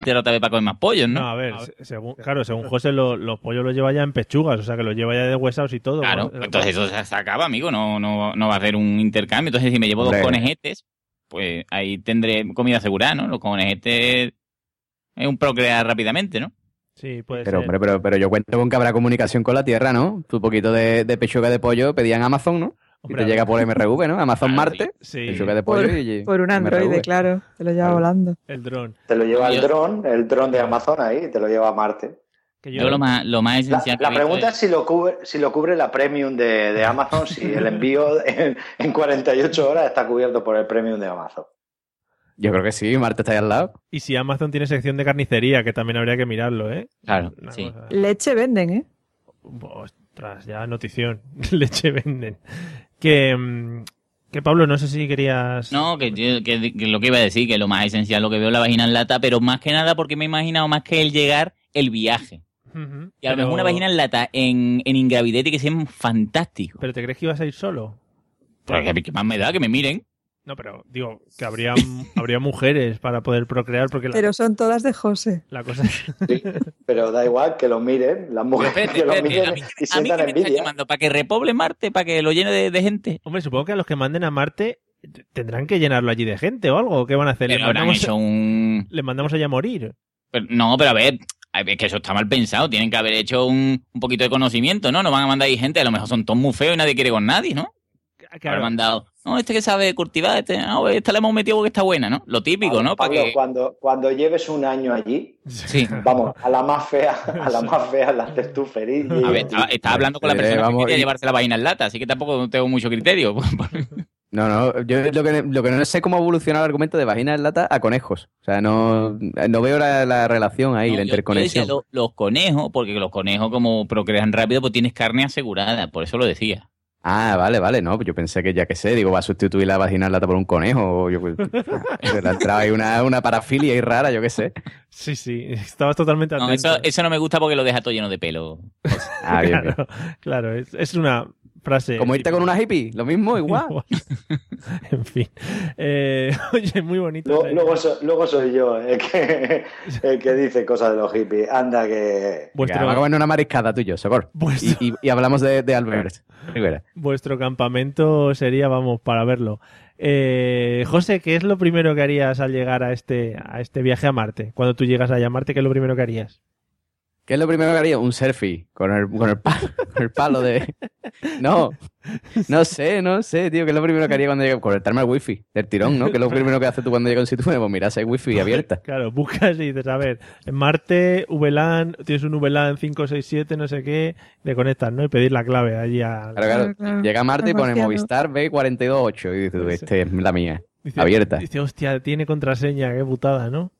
Otra vez para comer más pollos, ¿no? No, a ver, se- según, claro, según José, lo- los pollos los lleva ya en pechugas, o sea que los lleva ya de huesados y todo. Claro, entonces eso se acaba, amigo, no, no, no va a hacer un intercambio. Entonces, si me llevo dos Hombre. conejetes, pues ahí tendré comida asegurada, ¿no? Los conejetes es un procrear rápidamente, ¿no? Sí, puede Pero, hombre, pero, pero yo cuento con que habrá comunicación con la Tierra, ¿no? Tu poquito de, de pechuga de pollo pedían Amazon, ¿no? Hombre, y te llega por MRV, ¿no? Amazon Marte, Sí. de Por, pollo y... por un androide, MRV. claro. Te lo lleva volando. El dron. Te lo lleva el dron, el dron de Amazon ahí, te lo lleva a Marte. Yo, lo más, lo más La, esencial que la pregunta es- es si lo cubre, si lo cubre la premium de, de Amazon, si el envío en, en 48 horas está cubierto por el premium de Amazon. Yo creo que sí, Marte está ahí al lado. Y si Amazon tiene sección de carnicería, que también habría que mirarlo, ¿eh? Claro, Una sí. cosa- Leche venden, ¿eh? Ostras, ya notición. Leche venden. Que, mm, que Pablo, no sé si querías... No, que, yo- que- que lo que iba a decir, que lo más esencial lo que veo es la vagina en lata, pero más que nada porque me he imaginado más que el llegar, el viaje. Y a lo Pero- mejor una vagina en lata en, en ingravidez y que sea fantástico. ¿Pero te crees que ibas a ir solo? Que, que más me da que me miren. No, pero digo, que habría, habría mujeres para poder procrear porque la, Pero son todas de José. la cosa... Pero da igual que lo miren, las mujeres que lo a mí- y A mí que me envidia. llamando para que repoble Marte, para que lo llene de, de gente. Hombre, supongo que a los que manden a Marte tendrán que llenarlo allí de gente o algo. ¿Qué van a hacer? Pero ¿Les habrán mandamos, hecho un... les mandamos allá a morir? Pero- no, pero a ver, es que eso está mal pensado. Tienen que haber hecho un, un poquito de conocimiento, ¿no? No van a mandar ahí gente, a lo mejor son todos muy feos y nadie quiere con nadie, ¿no? Habrán mandado, no, este que sabe cultivar, este, no, esta le hemos metido porque está buena, ¿no? Lo típico, ¿no? Para Pablo, que... cuando, cuando lleves un año allí, Sí. vamos, a la más fea, a la más fea la haces tú feliz. y- A ver, estaba, estaba hablando con la Eh, persona vamos, que quería y- llevarse la vaina en lata, así que tampoco tengo mucho criterio. No, no, yo lo que, lo que no sé cómo evoluciona el argumento de vagina en lata a conejos. O sea, no, no veo la, la relación ahí, la Yo interconexión. decía lo- los conejos, porque los conejos como procrean rápido, pues tienes carne asegurada, por eso lo decía. Ah, vale, vale, no, pues yo pensé que ya que sé, digo, va a sustituir la vagina lata por un conejo, o yo pues, se le ha entrado ahí una, una parafilia ahí rara, yo qué sé. Sí, sí, estabas totalmente No, atento. eso, eso no me gusta porque lo deja todo lleno de pelo. Ah, bien, bien. claro, claro, es, es una frase... Como irte con una hippie, lo mismo, igual. en fin. Eh, oye, muy bonito. Luego, luego so- luego soy yo el que, el que dice cosas de los hippies. Anda que... Venga, Vamos a comer una mariscada tuyo, Socor. Y, y- y hablamos de, de Albert Rivera. Vuestro campamento sería, vamos, para verlo. Eh, José, ¿qué es lo primero que harías al llegar a este, a este viaje a Marte? Cuando tú llegas allá a Marte, ¿qué es lo primero que harías? ¿Qué es lo primero que haría? Un selfie con el, con el, palo, con el palo de... No, no sé, no sé, tío. ¿Qué es lo primero que haría cuando llegue? Conectarme al wifi del tirón, ¿no? ¿Qué es lo primero que haces tú cuando llegas a un sitio? Pues mira, si hay wifi abierta. Claro, buscas y dices, a ver, en Marte, VLAN, tienes un VLAN 567, no sé qué, te conectas, ¿no? Y pedir la clave allí a... Claro, claro. Llega a Marte y pone. Movistar B428 y dices, tú, este es la mía. Dice- abierta. Dice, hostia, tiene contraseña, qué putada, ¿no?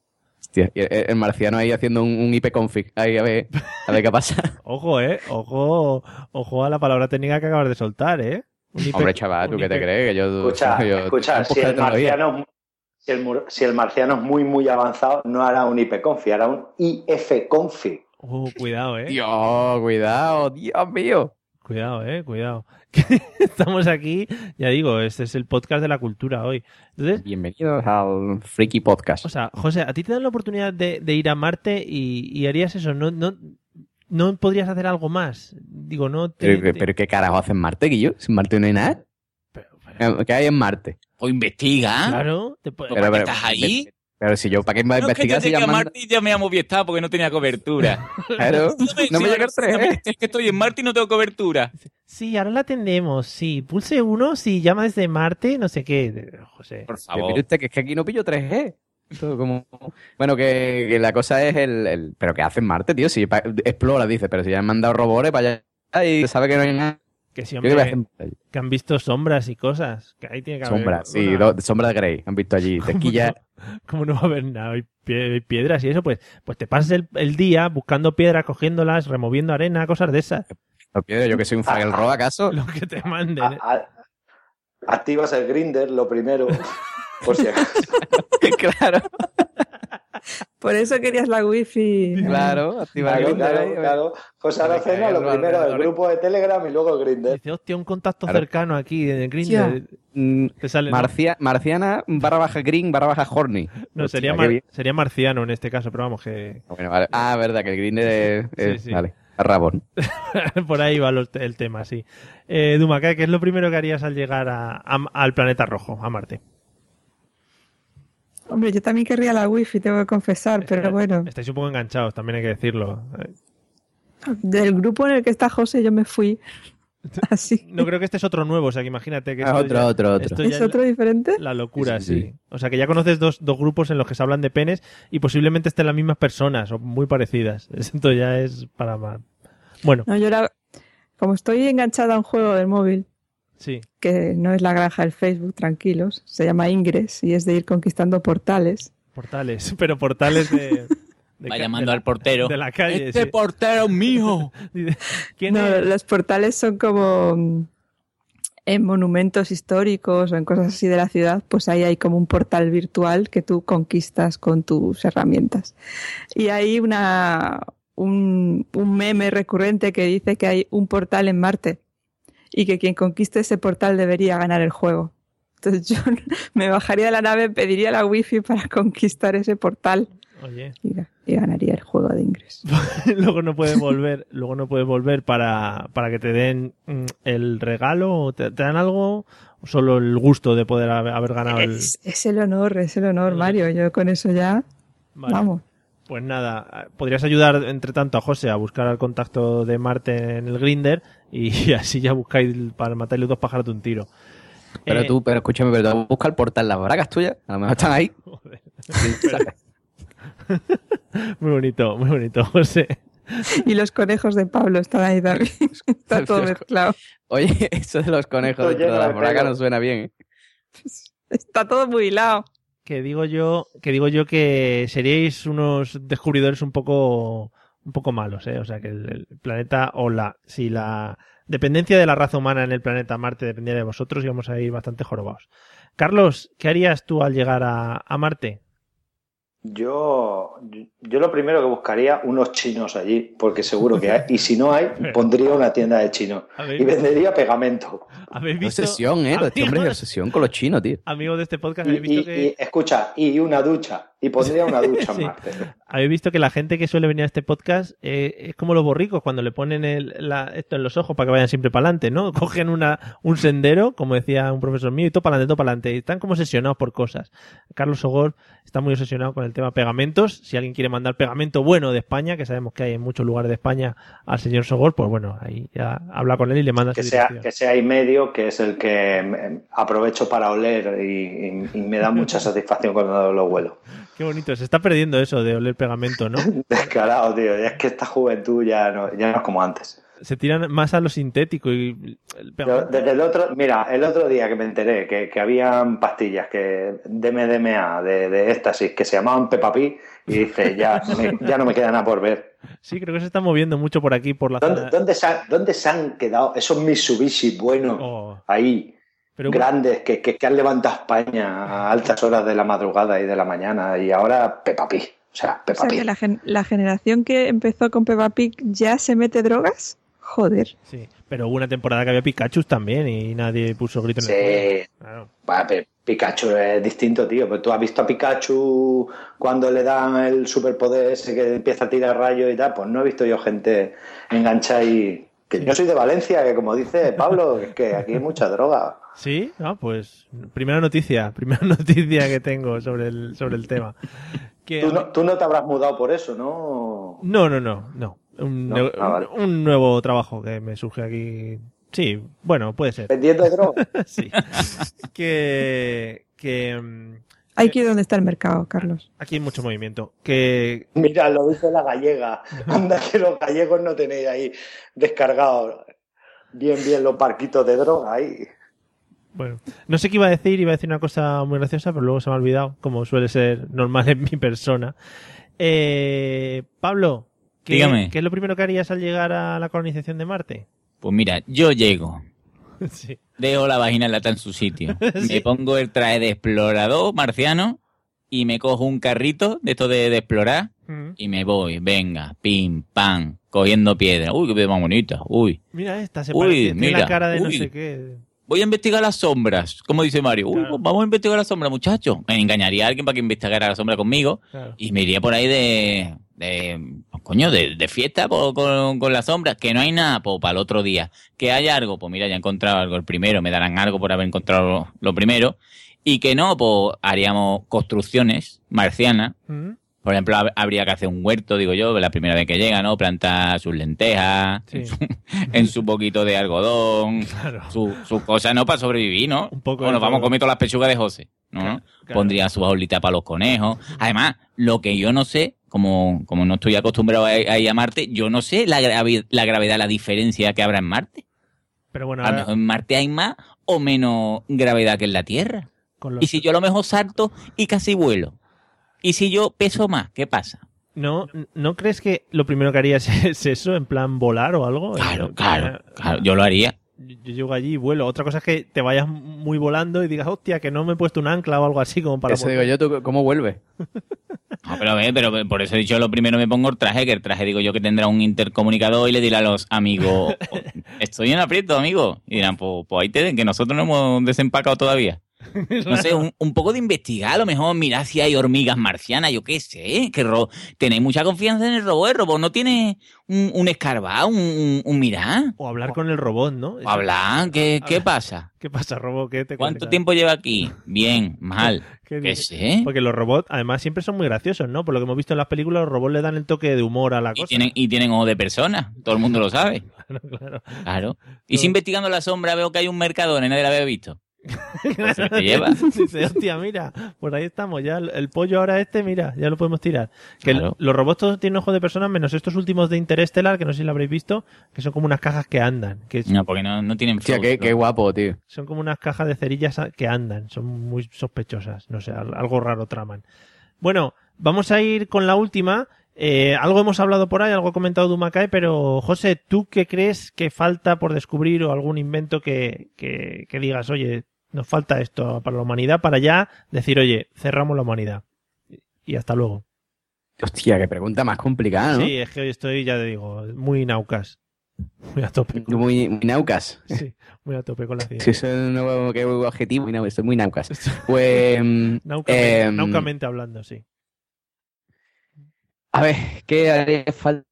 Hostia, el, marciano ahí haciendo un, un IP config. Ahí a ver, a ver qué pasa. Ojo, eh. Ojo, ojo a la palabra técnica que acabas de soltar, eh. Un IP Hombre, chaval, ¿tú un qué te IP crees? Que yo, Escucha, yo- escucha, si el, marciano, si, el, si el marciano es muy, muy avanzado, no hará un IP-config, hará un IF-config. Uh, cuidado, eh. Dios, cuidado, Dios mío. Cuidado, eh, cuidado. Estamos aquí, ya digo, este es el podcast de la cultura hoy. Entonces, Bienvenidos al Freaky Podcast. o sea, José, a ti te dan la oportunidad de, de ir a Marte y, y harías eso, ¿no, no, no podrías hacer algo más? Digo, no te- pero, te- pero ¿qué carajo hace en Marte, Guillo? Si en Marte no hay nada. Eh, ¿Qué hay en Marte? O investiga. Claro, te pu- Pero ¿para qué estás ahí? Pero si yo, ¿para qué me voy a No, es que yo investigar si ya me y ya me amo Movistar porque no tenía cobertura. Claro, no me llega el 3G. Es que estoy en Marte y no tengo cobertura. Sí, ahora la atendemos, sí. Pulse uno si llama desde Marte, no sé qué. José. Por Pero mire usted que es que aquí no pillo 3G. Esto como... Bueno, que, que la cosa es el, el- ¿Pero qué hace en Marte, tío? Si pa- explora, dice, pero si ya han mandado robores para allá y se sabe que no hay nada. Que en Marte? que han visto sombras y cosas. Que ahí tiene que haber Sombra, sí, do- sombra de Grey. Han visto allí. Tequilla. Como no va a haber nada, hay pie- hay piedras y eso, pues, pues te pasas el, el día buscando piedras, cogiéndolas, removiendo arena, cosas de esas. No piedra, yo que soy un Fagel Ro, ¿acaso? Lo que te manden. A- a- activas el grinder, lo primero, por si acaso. claro, Por eso querías la wifi. claro. Activa el Claro, Grindr claro, ver. claro. José Arocena, lo primero, el grupo de Telegram y luego el grinder. Dice, hostia, un contacto Claro. cercano aquí en el Grindr. Mm, Te sale, marciana barra baja green barra baja horny. No, Hostia, sería, mar- sería marciano en este caso, pero vamos, que Bueno, vale. Ah, verdad, que el Grindr es... es- Sí, sí. Vale, rabón. por ahí va los- el tema, sí. Eh, Duma, ¿qué, qué es lo primero que harías al llegar a- a- al planeta rojo, a Marte? Hombre, yo también querría la wifi, tengo que confesar, pero bueno. Estáis un poco enganchados, también hay que decirlo. Del grupo en el que está José yo me fui. Así. No creo que este es otro nuevo, o sea que imagínate que Ah, esto otro, ya- otro, otro. esto ya ¿Es otro diferente? La locura, Sí, sí, sí, sí. O sea que ya conoces dos, dos grupos en los que se hablan de penes y posiblemente estén las mismas personas o muy parecidas. Esto ya es para más. Bueno, No, yo era, como estoy enganchada a un juego del móvil, sí. que no es la granja del Facebook, tranquilos, se llama Ingres y es de ir conquistando portales. Portales, pero portales de. de Va llamando de la- al portero. De la calle. Este sí. portero mío. Dice, ¿Quién No, es? los portales son como mm, en monumentos históricos o en cosas así de la ciudad, pues ahí hay como un portal virtual que tú conquistas con tus herramientas. Y hay una, un, un meme recurrente que dice que hay un portal en Marte y que quien conquiste ese portal debería ganar el juego. Entonces yo me bajaría de la nave, pediría la wifi para conquistar ese portal Oye, y, y ganaría el juego de Ingres. luego no puedes volver, luego no puedes volver para, para que te den mm, el regalo, o te, te dan algo, o solo el gusto de poder haber, haber ganado el. Es, es el honor, es el honor, Mario. Yo con eso ya, Vale. vamos. Pues nada, podrías ayudar entre tanto a José a buscar al contacto de Marte en el Grinder y así ya buscáis para matarle dos pájaros de un tiro. Pero Eh, tú, pero escúchame, pero tú busca el portal, las bragas tuyas, a lo mejor están ahí. Muy bonito, muy bonito, José. Y los conejos de Pablo están ahí también. Está todo mezclado. Oye, eso de los conejos de las bragas no suena bien. ¿eh? Está todo muy hilado. Que digo yo, que digo yo que seríais unos descubridores un poco, un poco malos, ¿eh? O sea que el, planeta o la, si la dependencia de la raza humana en el planeta Marte dependiera de vosotros, íbamos a ir bastante jorobados. Carlos, ¿qué harías tú al llegar a, a Marte? Yo, yo lo primero que buscaría unos chinos allí, porque seguro que hay. Y si no hay, pondría una tienda de chinos ¿Habéis, y vendería pegamento. habéis Qué visto? obsesión, ¿eh? Este hombre es amigos, obsesión con los chinos, tío. amigos de este podcast, habéis visto y- que y, escucha, y una ducha. Y pondría una ducha Sí. en Marte. habéis visto que la gente que suele venir a este podcast eh, es como los borricos cuando le ponen el- la- esto en los ojos para que vayan siempre para adelante, ¿no? Cogen una, un sendero, como decía un profesor mío, y todo para adelante, todo para adelante. Y están como obsesionados por cosas. Carlos Sogor está muy obsesionado con el tema pegamentos. Si alguien quiere mandar pegamento bueno de España, que sabemos que hay en muchos lugares de España al señor Sogor, pues bueno, ahí ya habla con él y le manda Que sea, dirección. que sea ahí medio, que es el que mm, aprovecho para oler y, y- y me da mucha satisfacción cuando lo huelo. Qué bonito, se está perdiendo eso de oler pegamento, ¿no? Descarado, tío. Es que esta juventud ya no, ya no es como antes. Se tiran más a lo sintético y... el pegamento- desde el otro, mira, el otro día que me enteré que, que habían pastillas que de MDMA, de, de éxtasis, que se llamaban Peppa Pig, y dice, ya, no me- ya no me queda nada por ver. Sí, creo que se está moviendo mucho por aquí, por la ¿Dónde, zona. dónde se, han, dónde se han quedado esos Mitsubishi buenos Oh. ahí, Pero- grandes, que, que, que han levantado España a altas horas de la madrugada y de la mañana, y ahora Peppa Pig? O sea, O Peppa que Pig. la, gen- la generación que empezó con Peppa Pig ya se mete drogas. Joder. Sí, pero hubo una temporada que había Pikachu también y nadie puso grito en el cielo. Sí. Claro. Va, pero Pikachu es distinto, tío. Pero tú has visto a Pikachu cuando le dan el superpoder ese que empieza a tirar rayos y tal. Pues no he visto yo gente enganchada y. Que yo soy de Valencia, que como dice Pablo, es que aquí hay mucha droga. Sí, ah, pues primera noticia, primera noticia que tengo sobre el, sobre el tema. Que Tú no, tú no te habrás mudado por eso, ¿no? No, no, no, no. Un, No, ne- ah, vale. un nuevo trabajo que me surge aquí. Sí, bueno, puede ser. Vendiendo droga. sí. Que, que mm, Hay que ir donde está el mercado, Carlos. aquí hay mucho movimiento. Que Mira, lo dice la gallega. Anda que los gallegos no tenéis ahí descargados bien, bien los barquitos de droga ahí. Bueno, no sé qué iba a decir, iba a decir una cosa muy graciosa, pero luego se me ha olvidado, como suele ser normal en mi persona. Eh, Pablo, ¿qué, Dígame. ¿qué es lo primero que harías al llegar a la colonización de Marte? Pues mira, yo llego, Sí. dejo la vagina lata en su sitio, me pongo el traje de explorador marciano y me cojo un carrito de esto de, de explorar Mm. y me voy, venga, pim, pam, cogiendo piedra. Uy, qué piedra más bonita. Uy, Mira esta, se Uy, parece, tiene mira, la cara de no sé qué. Voy a investigar las sombras, como dice Mario. Uy, pues vamos a investigar las sombras, muchachos. Me engañaría a alguien para que investigara la sombra conmigo Claro. y me iría por ahí de, de pues, coño, de, de fiesta po, con, con las sombras. Que no hay nada, pues para el otro día. Que hay algo, pues mira, ya he encontrado algo el primero, me darán algo por haber encontrado lo, lo primero. Y que no, pues haríamos construcciones marcianas. Mm. Por ejemplo, hab- habría que hacer un huerto, digo yo, la primera vez que llega, ¿no? Plantar sus lentejas, Sí. en su poquito de algodón, Claro. su, su cosa, ¿no? Para sobrevivir, ¿no? Un poco bueno, de vamos a comer todas las pechugas de José, ¿no? Claro, claro. Pondría su jaulita para los conejos. Además, lo que yo no sé, como, como no estoy acostumbrado a, a ir a Marte, yo no sé la, gravi- la gravedad, la diferencia que habrá en Marte. Pero bueno, A lo mejor en Marte hay más o menos gravedad que en la Tierra. los- Y si yo a lo mejor salto y casi vuelo. Y si yo peso más, ¿qué pasa? ¿no, ¿No crees que lo primero que harías es eso, en plan volar o algo? Claro, Eh, claro, claro, yo lo haría. Yo yo llego allí y vuelo. Otra cosa es que te vayas muy volando y digas, hostia, que no me he puesto un ancla o algo así como para... Eso digo yo, ¿tú ¿cómo vuelve? No, pero, ve, pero por eso he dicho lo primero me pongo el traje, que el traje digo yo que tendrá un intercomunicador y le dirá a los amigos, "Oh, estoy en aprieto, amigo. Y dirán, pues, pues ahí te den, que nosotros no hemos desempacado todavía. No sé, un, un poco de investigar, a lo mejor mirar si hay hormigas marcianas, yo qué sé, que ro tenéis mucha confianza en el robot, el robot no tiene un, un escarbado, un, un, mirar. O hablar con el robot, ¿no? O hablar, ¿qué, qué pasa? ¿Qué pasa, robot? ¿Qué te ¿Cuánto tiempo lleva aquí? Bien, mal. ¿Qué sé? Porque los robots, además, siempre son muy graciosos, ¿no? Por lo que hemos visto en las películas, los robots le dan el toque de humor a la Y cosa. tienen, y tienen ojo de persona, todo el mundo lo sabe. Claro, claro. Claro. Y si investigando la sombra veo que hay un mercadón nadie la había visto. Pues se te lleva. Dice, hostia, mira, por ahí estamos, ya el, el pollo ahora este, mira, ya lo podemos tirar. Que Claro. el- los robots todos tienen ojos de personas, menos estos últimos de Interstellar, que no sé si lo habréis visto, que son como unas cajas que andan, que es- No, porque no, no tienen Hostia, qué, guapo, tío. son como unas cajas de cerillas que andan, son muy sospechosas, no sé, al- algo raro traman. Bueno, vamos a ir con la última. Eh, algo hemos hablado por ahí, algo ha comentado Dumacae, pero José, ¿tú qué crees que falta por descubrir o algún invento que, que, que digas, oye, nos falta esto para la humanidad, para ya decir, oye, cerramos la humanidad? Y hasta luego. Hostia, qué pregunta más complicada, ¿no? Sí, es que hoy estoy, ya te digo, muy naucas. Muy a tope. Muy, muy naucas. Sí, muy a tope con la ciencia. Sí, eso es un nuevo qué objetivo. muy nau- Estoy muy naucas. Pues. mm, Naucamente, em, naucamente hablando, sí. A ver, ¿qué haría falta?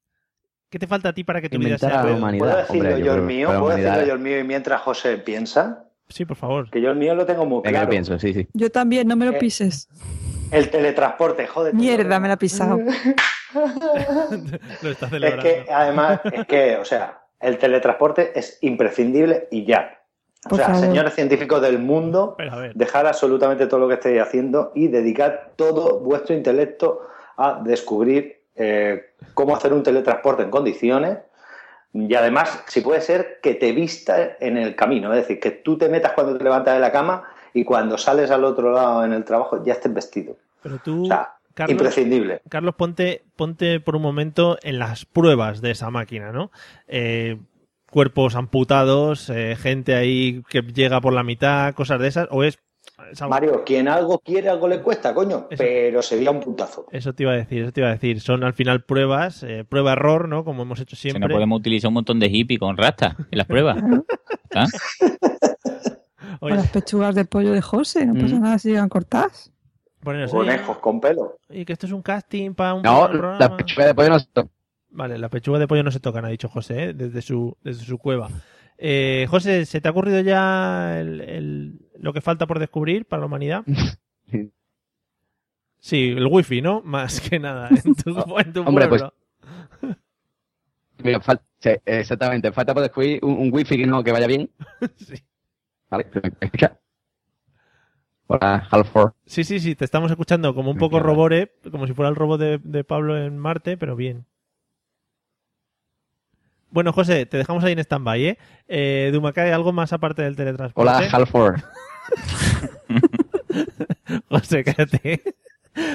¿Qué te falta a ti para que tu vida sea a la humanidad. ¿Puedo decirlo yo yo el que mío? ¿Puedo decirlo yo el mío y mientras José piensa? Sí, por favor. Que yo el mío lo tengo muy Venga, claro. yo pienso, sí, sí. Yo también, no me lo Eh, pises. El teletransporte, joder. Mierda, me la ha pisado. Lo está Es celebrando. que, además, es que, o sea, el teletransporte es imprescindible y ya. O Por sea, favor. señores científicos del mundo, a ver, dejar absolutamente todo lo que estéis haciendo y dedicar todo vuestro intelecto a descubrir eh, cómo hacer un teletransporte en condiciones Y además, si puede ser, que te vista en el camino. Es decir, que tú te metas cuando te levantas de la cama y cuando sales al otro lado en el trabajo ya estés vestido. Pero tú, O sea, Carlos, imprescindible. Carlos, ponte, ponte por un momento en las pruebas de esa máquina, ¿no? Eh, cuerpos amputados, eh, gente ahí que llega por la mitad, cosas de esas, o es... algo- Mario, quien algo quiere, algo le cuesta, coño. Pero sería un puntazo. Eso te iba a decir, eso te iba a decir. Son al final pruebas, eh, prueba-error, ¿no? Como hemos hecho Si siempre. no podemos utilizar un montón de hippie con rasta en las pruebas. ¿Ah? O las pechugas de pollo de José, no pasa Mm. nada si llegan cortadas. Conejos con pelo. Y que esto es un casting para un No, programa. la pechuga de pollo no se toca. Vale, la pechuga de pollo no se tocan, ha dicho José, ¿eh? desde, su, desde su cueva. Eh, José, ¿se te ha ocurrido ya el- el- lo que falta por descubrir para la humanidad? Sí, el wifi, ¿no? Más que nada, en tu, en tu Hombre, pues- pueblo. Mira, fal- sí, exactamente. Falta por descubrir un, un wifi que no que vaya bien. Vale, ¿me escucha? Hola, Halford. Sí, sí, sí, te estamos escuchando como un poco robore, como si fuera el robot de, de Pablo en Marte, pero bien. Bueno, José, te dejamos ahí en stand-by, ¿eh? eh Dumacay, ¿algo más aparte del teletransporte? Hola, Halford. José, cállate.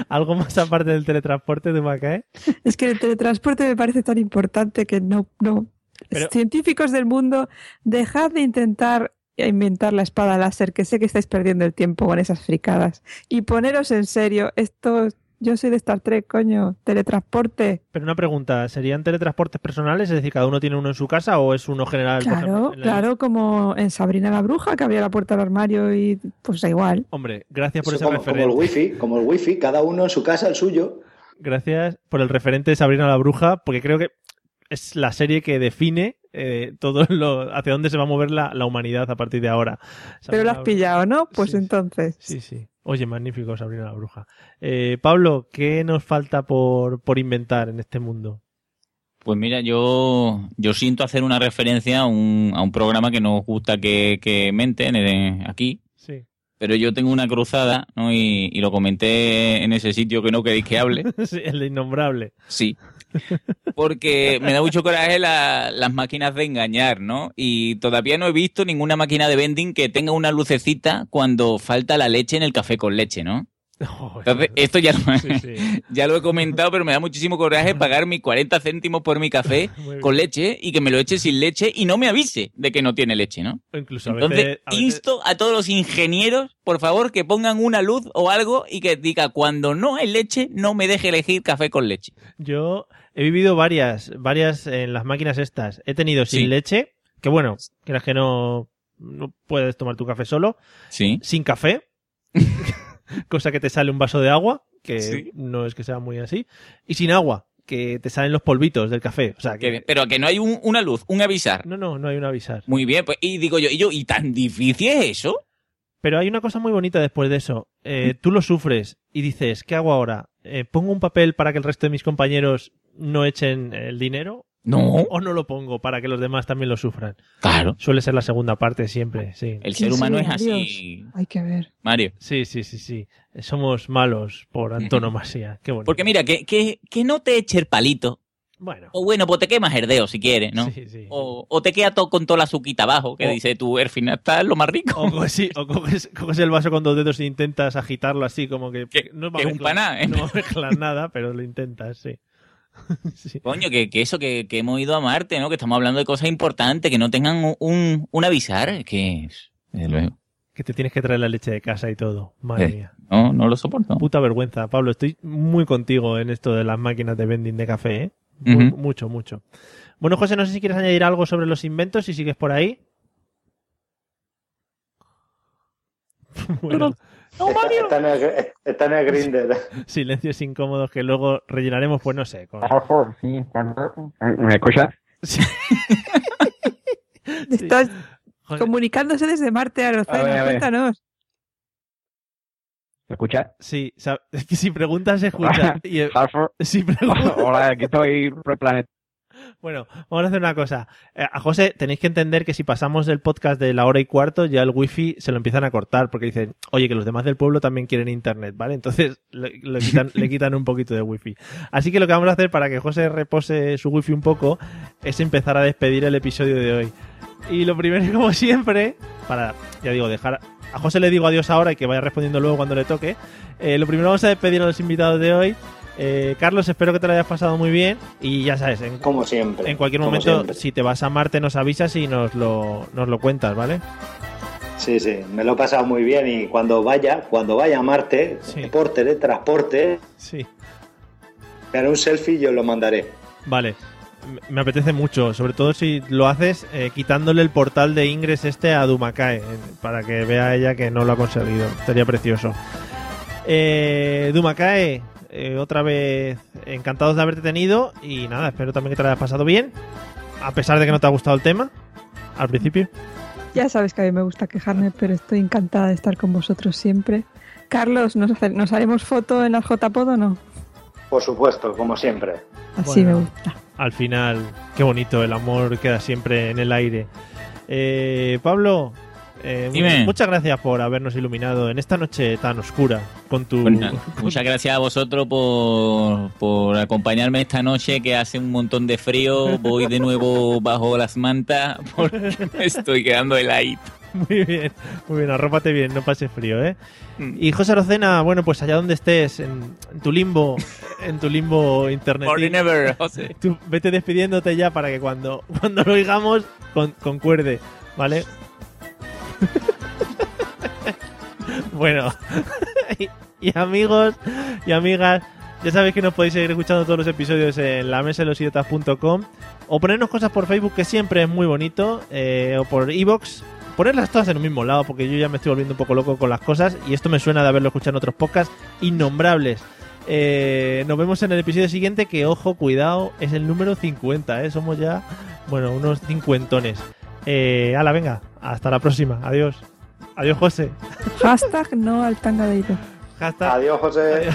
¿Algo más aparte del teletransporte, Dumacay? Es que el teletransporte me parece tan importante que no, no. Pero- Científicos del mundo, dejad de intentar inventar la espada láser, que sé que estáis perdiendo el tiempo con esas fricadas. Y poneros en serio, esto, yo soy de Star Trek, coño, teletransporte. Pero una pregunta, ¿serían teletransportes personales? Es decir, ¿cada uno tiene uno en su casa o es uno general? Claro, ejemplo, claro, como en Sabrina la bruja, que abría la puerta del armario y pues da igual. Hombre, gracias por Eso ese como, como el referente. wifi, como el wifi, cada uno en su casa, el suyo. Gracias por el referente de Sabrina la Bruja, porque creo que es la serie que define eh, todo lo hacia dónde se va a mover la, la humanidad a partir de ahora. Pero lo has la- pillado, ¿no? Pues entonces. Sí, sí. Oye, magnífico Sabrina la Bruja. Eh, Pablo, ¿qué nos falta por, por inventar en este mundo? Pues mira, yo, yo siento hacer una referencia a un, a un programa que nos gusta que, que menten eh, aquí. Pero yo tengo una cruzada, ¿no? Y, y lo comenté en ese sitio que no queréis que hable. Sí, el de innombrable. Sí. Porque me da mucho coraje la- las máquinas de engañar, ¿no? Y todavía no he visto ninguna máquina de vending que tenga una lucecita cuando falta la leche en el café con leche, ¿no? Entonces, esto ya lo, ya lo he comentado, pero me da muchísimo coraje pagar mis 40 céntimos por mi café con leche y que me lo eche sin leche y no me avise de que no tiene leche, ¿no? Incluso a Entonces, veces- a veces- insto a todos los ingenieros, por favor, que pongan una luz o algo y que diga, cuando no hay leche, no me deje elegir café con leche. Yo he vivido varias, varias en las máquinas estas. He tenido sin Sí. leche, que bueno, creas que no, no puedes tomar tu café solo. Sí. Sin café, cosa que te sale un vaso de agua, que Sí. no es que sea muy así. Y sin agua, que te salen los polvitos del café. O sea, Que- que... pero que no hay un- una luz, un avisar. No, no, no hay un avisar. Muy bien, pues, y digo yo, ¿y yo, ¿y tan difícil es eso? Pero hay una cosa muy bonita después de eso. Eh, tú lo sufres y dices, ¿qué hago ahora? Eh, ¿Pongo un papel para que el resto de mis compañeros no echen el dinero? No. ¿O no lo pongo para que los demás también lo sufran? Claro. Suele ser la segunda parte siempre, sí. El ser humano es así, Hay que ver. Mario. Sí, sí, sí, sí. Somos malos por antonomasia. Qué bonito. Porque mira, que, que, que no te eche el palito. Bueno. O bueno, pues te quemas el dedo si quieres, ¿no? Sí, sí. O, o te queda todo con toda la azuquita abajo, que O- dice tú, al final está lo más rico. O, coges, sí, o coges, coges el vaso con dos dedos e intentas agitarlo así, como que no va a que es un mezclar- paná, ¿eh? No mezclar nada, pero lo intentas, sí. Sí. Coño, que, que eso, que, que hemos ido a Marte, ¿no? Que estamos hablando de cosas importantes, que no tengan un, un, un avisar, que. Desde luego. Que te tienes que traer la leche de casa y todo. Madre Eh, mía. No, no lo soporto. Puta vergüenza, Pablo. Estoy muy contigo en esto de las máquinas de vending de café, ¿eh? Mucho, mucho. Bueno, José, no sé si quieres añadir algo sobre los inventos, si sigues por ahí. Bueno, Está, está en el, está en el silencios incómodos que luego rellenaremos, pues no sé. con- ¿Me escuchas? Estás comunicándose desde Marte a A ver, Rocena, a ver. cuéntanos. ¿Me escuchas? Sí, es que si preguntas se escucha. Y, si preguntas- Hola, aquí estoy por el planeta. Bueno, vamos a hacer una cosa. Eh, A José tenéis que entender que si pasamos del podcast de la hora y cuarto, ya el wifi se lo empiezan a cortar porque dicen, oye, que los demás del pueblo también quieren internet, ¿vale? Entonces le, quitan un poquito de wifi. Así que lo que vamos a hacer para que José repose su wifi un poco es empezar a despedir el episodio de hoy. Y lo primero, como siempre, para, ya digo, dejar... A José le digo adiós ahora y que vaya respondiendo luego cuando le toque. Eh, lo primero vamos a despedir a los invitados de hoy. Eh, Carlos, espero que te lo hayas pasado muy bien y ya sabes, en, Como siempre. en cualquier momento, siempre. si te vas a Marte, nos avisas y nos lo, nos lo cuentas, ¿vale? Sí, sí, me lo he pasado muy bien y cuando vaya, cuando vaya a Marte, deporte de transporte, Sí. me haré un selfie y yo lo mandaré. Vale. Me apetece mucho, sobre todo si lo haces eh, quitándole el portal de Ingres este a Dumakae, eh, para que vea ella que no lo ha conseguido. Sería precioso. Eh, Dumakae, eh, otra vez encantados de haberte tenido y nada, espero también que te lo hayas pasado bien, a pesar de que no te ha gustado el tema al principio. Ya sabes que a mí me gusta quejarme, pero estoy encantada de estar con vosotros siempre. Carlos, ¿nos, hace- ¿nos haremos foto en la JPod o no? Por supuesto, como siempre. Así Bueno, me gusta. Al final, qué bonito, el amor queda siempre en el aire. Eh, Pablo, eh, Dime. muchas gracias por habernos iluminado en esta noche tan oscura con tu... Pues nada, muchas gracias a vosotros por, por acompañarme esta noche que hace un montón de frío. Voy de nuevo bajo las mantas porque me estoy quedando heladito. Muy bien, muy bien, arrópate bien, no pases frío, ¿eh? Mm. Y José Rocena, bueno, pues allá donde estés, en, en tu limbo, en tu limbo internet. Forever, José. Tú vete despidiéndote ya para que cuando, cuando lo oigamos con, concuerde, ¿vale? bueno, y, amigos y amigas, ya sabéis que nos podéis seguir escuchando todos los episodios en la mesa o ponernos cosas por Facebook, que siempre es muy bonito, eh, o por Evox. Ponerlas todas en el mismo lado, porque yo ya me estoy volviendo un poco loco con las cosas y esto me suena de haberlo escuchado en otros podcasts innombrables. Eh, nos vemos en el episodio siguiente, que ojo, cuidado, es el número 50, ¿eh? Somos ya, bueno, unos cincuentones. Eh, ala, venga, hasta la próxima. Adiós. Adiós, José. Hashtag no al tanga de hilo. Hashtag. Adiós, José.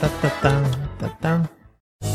Ta, ta, ta, ta, ta.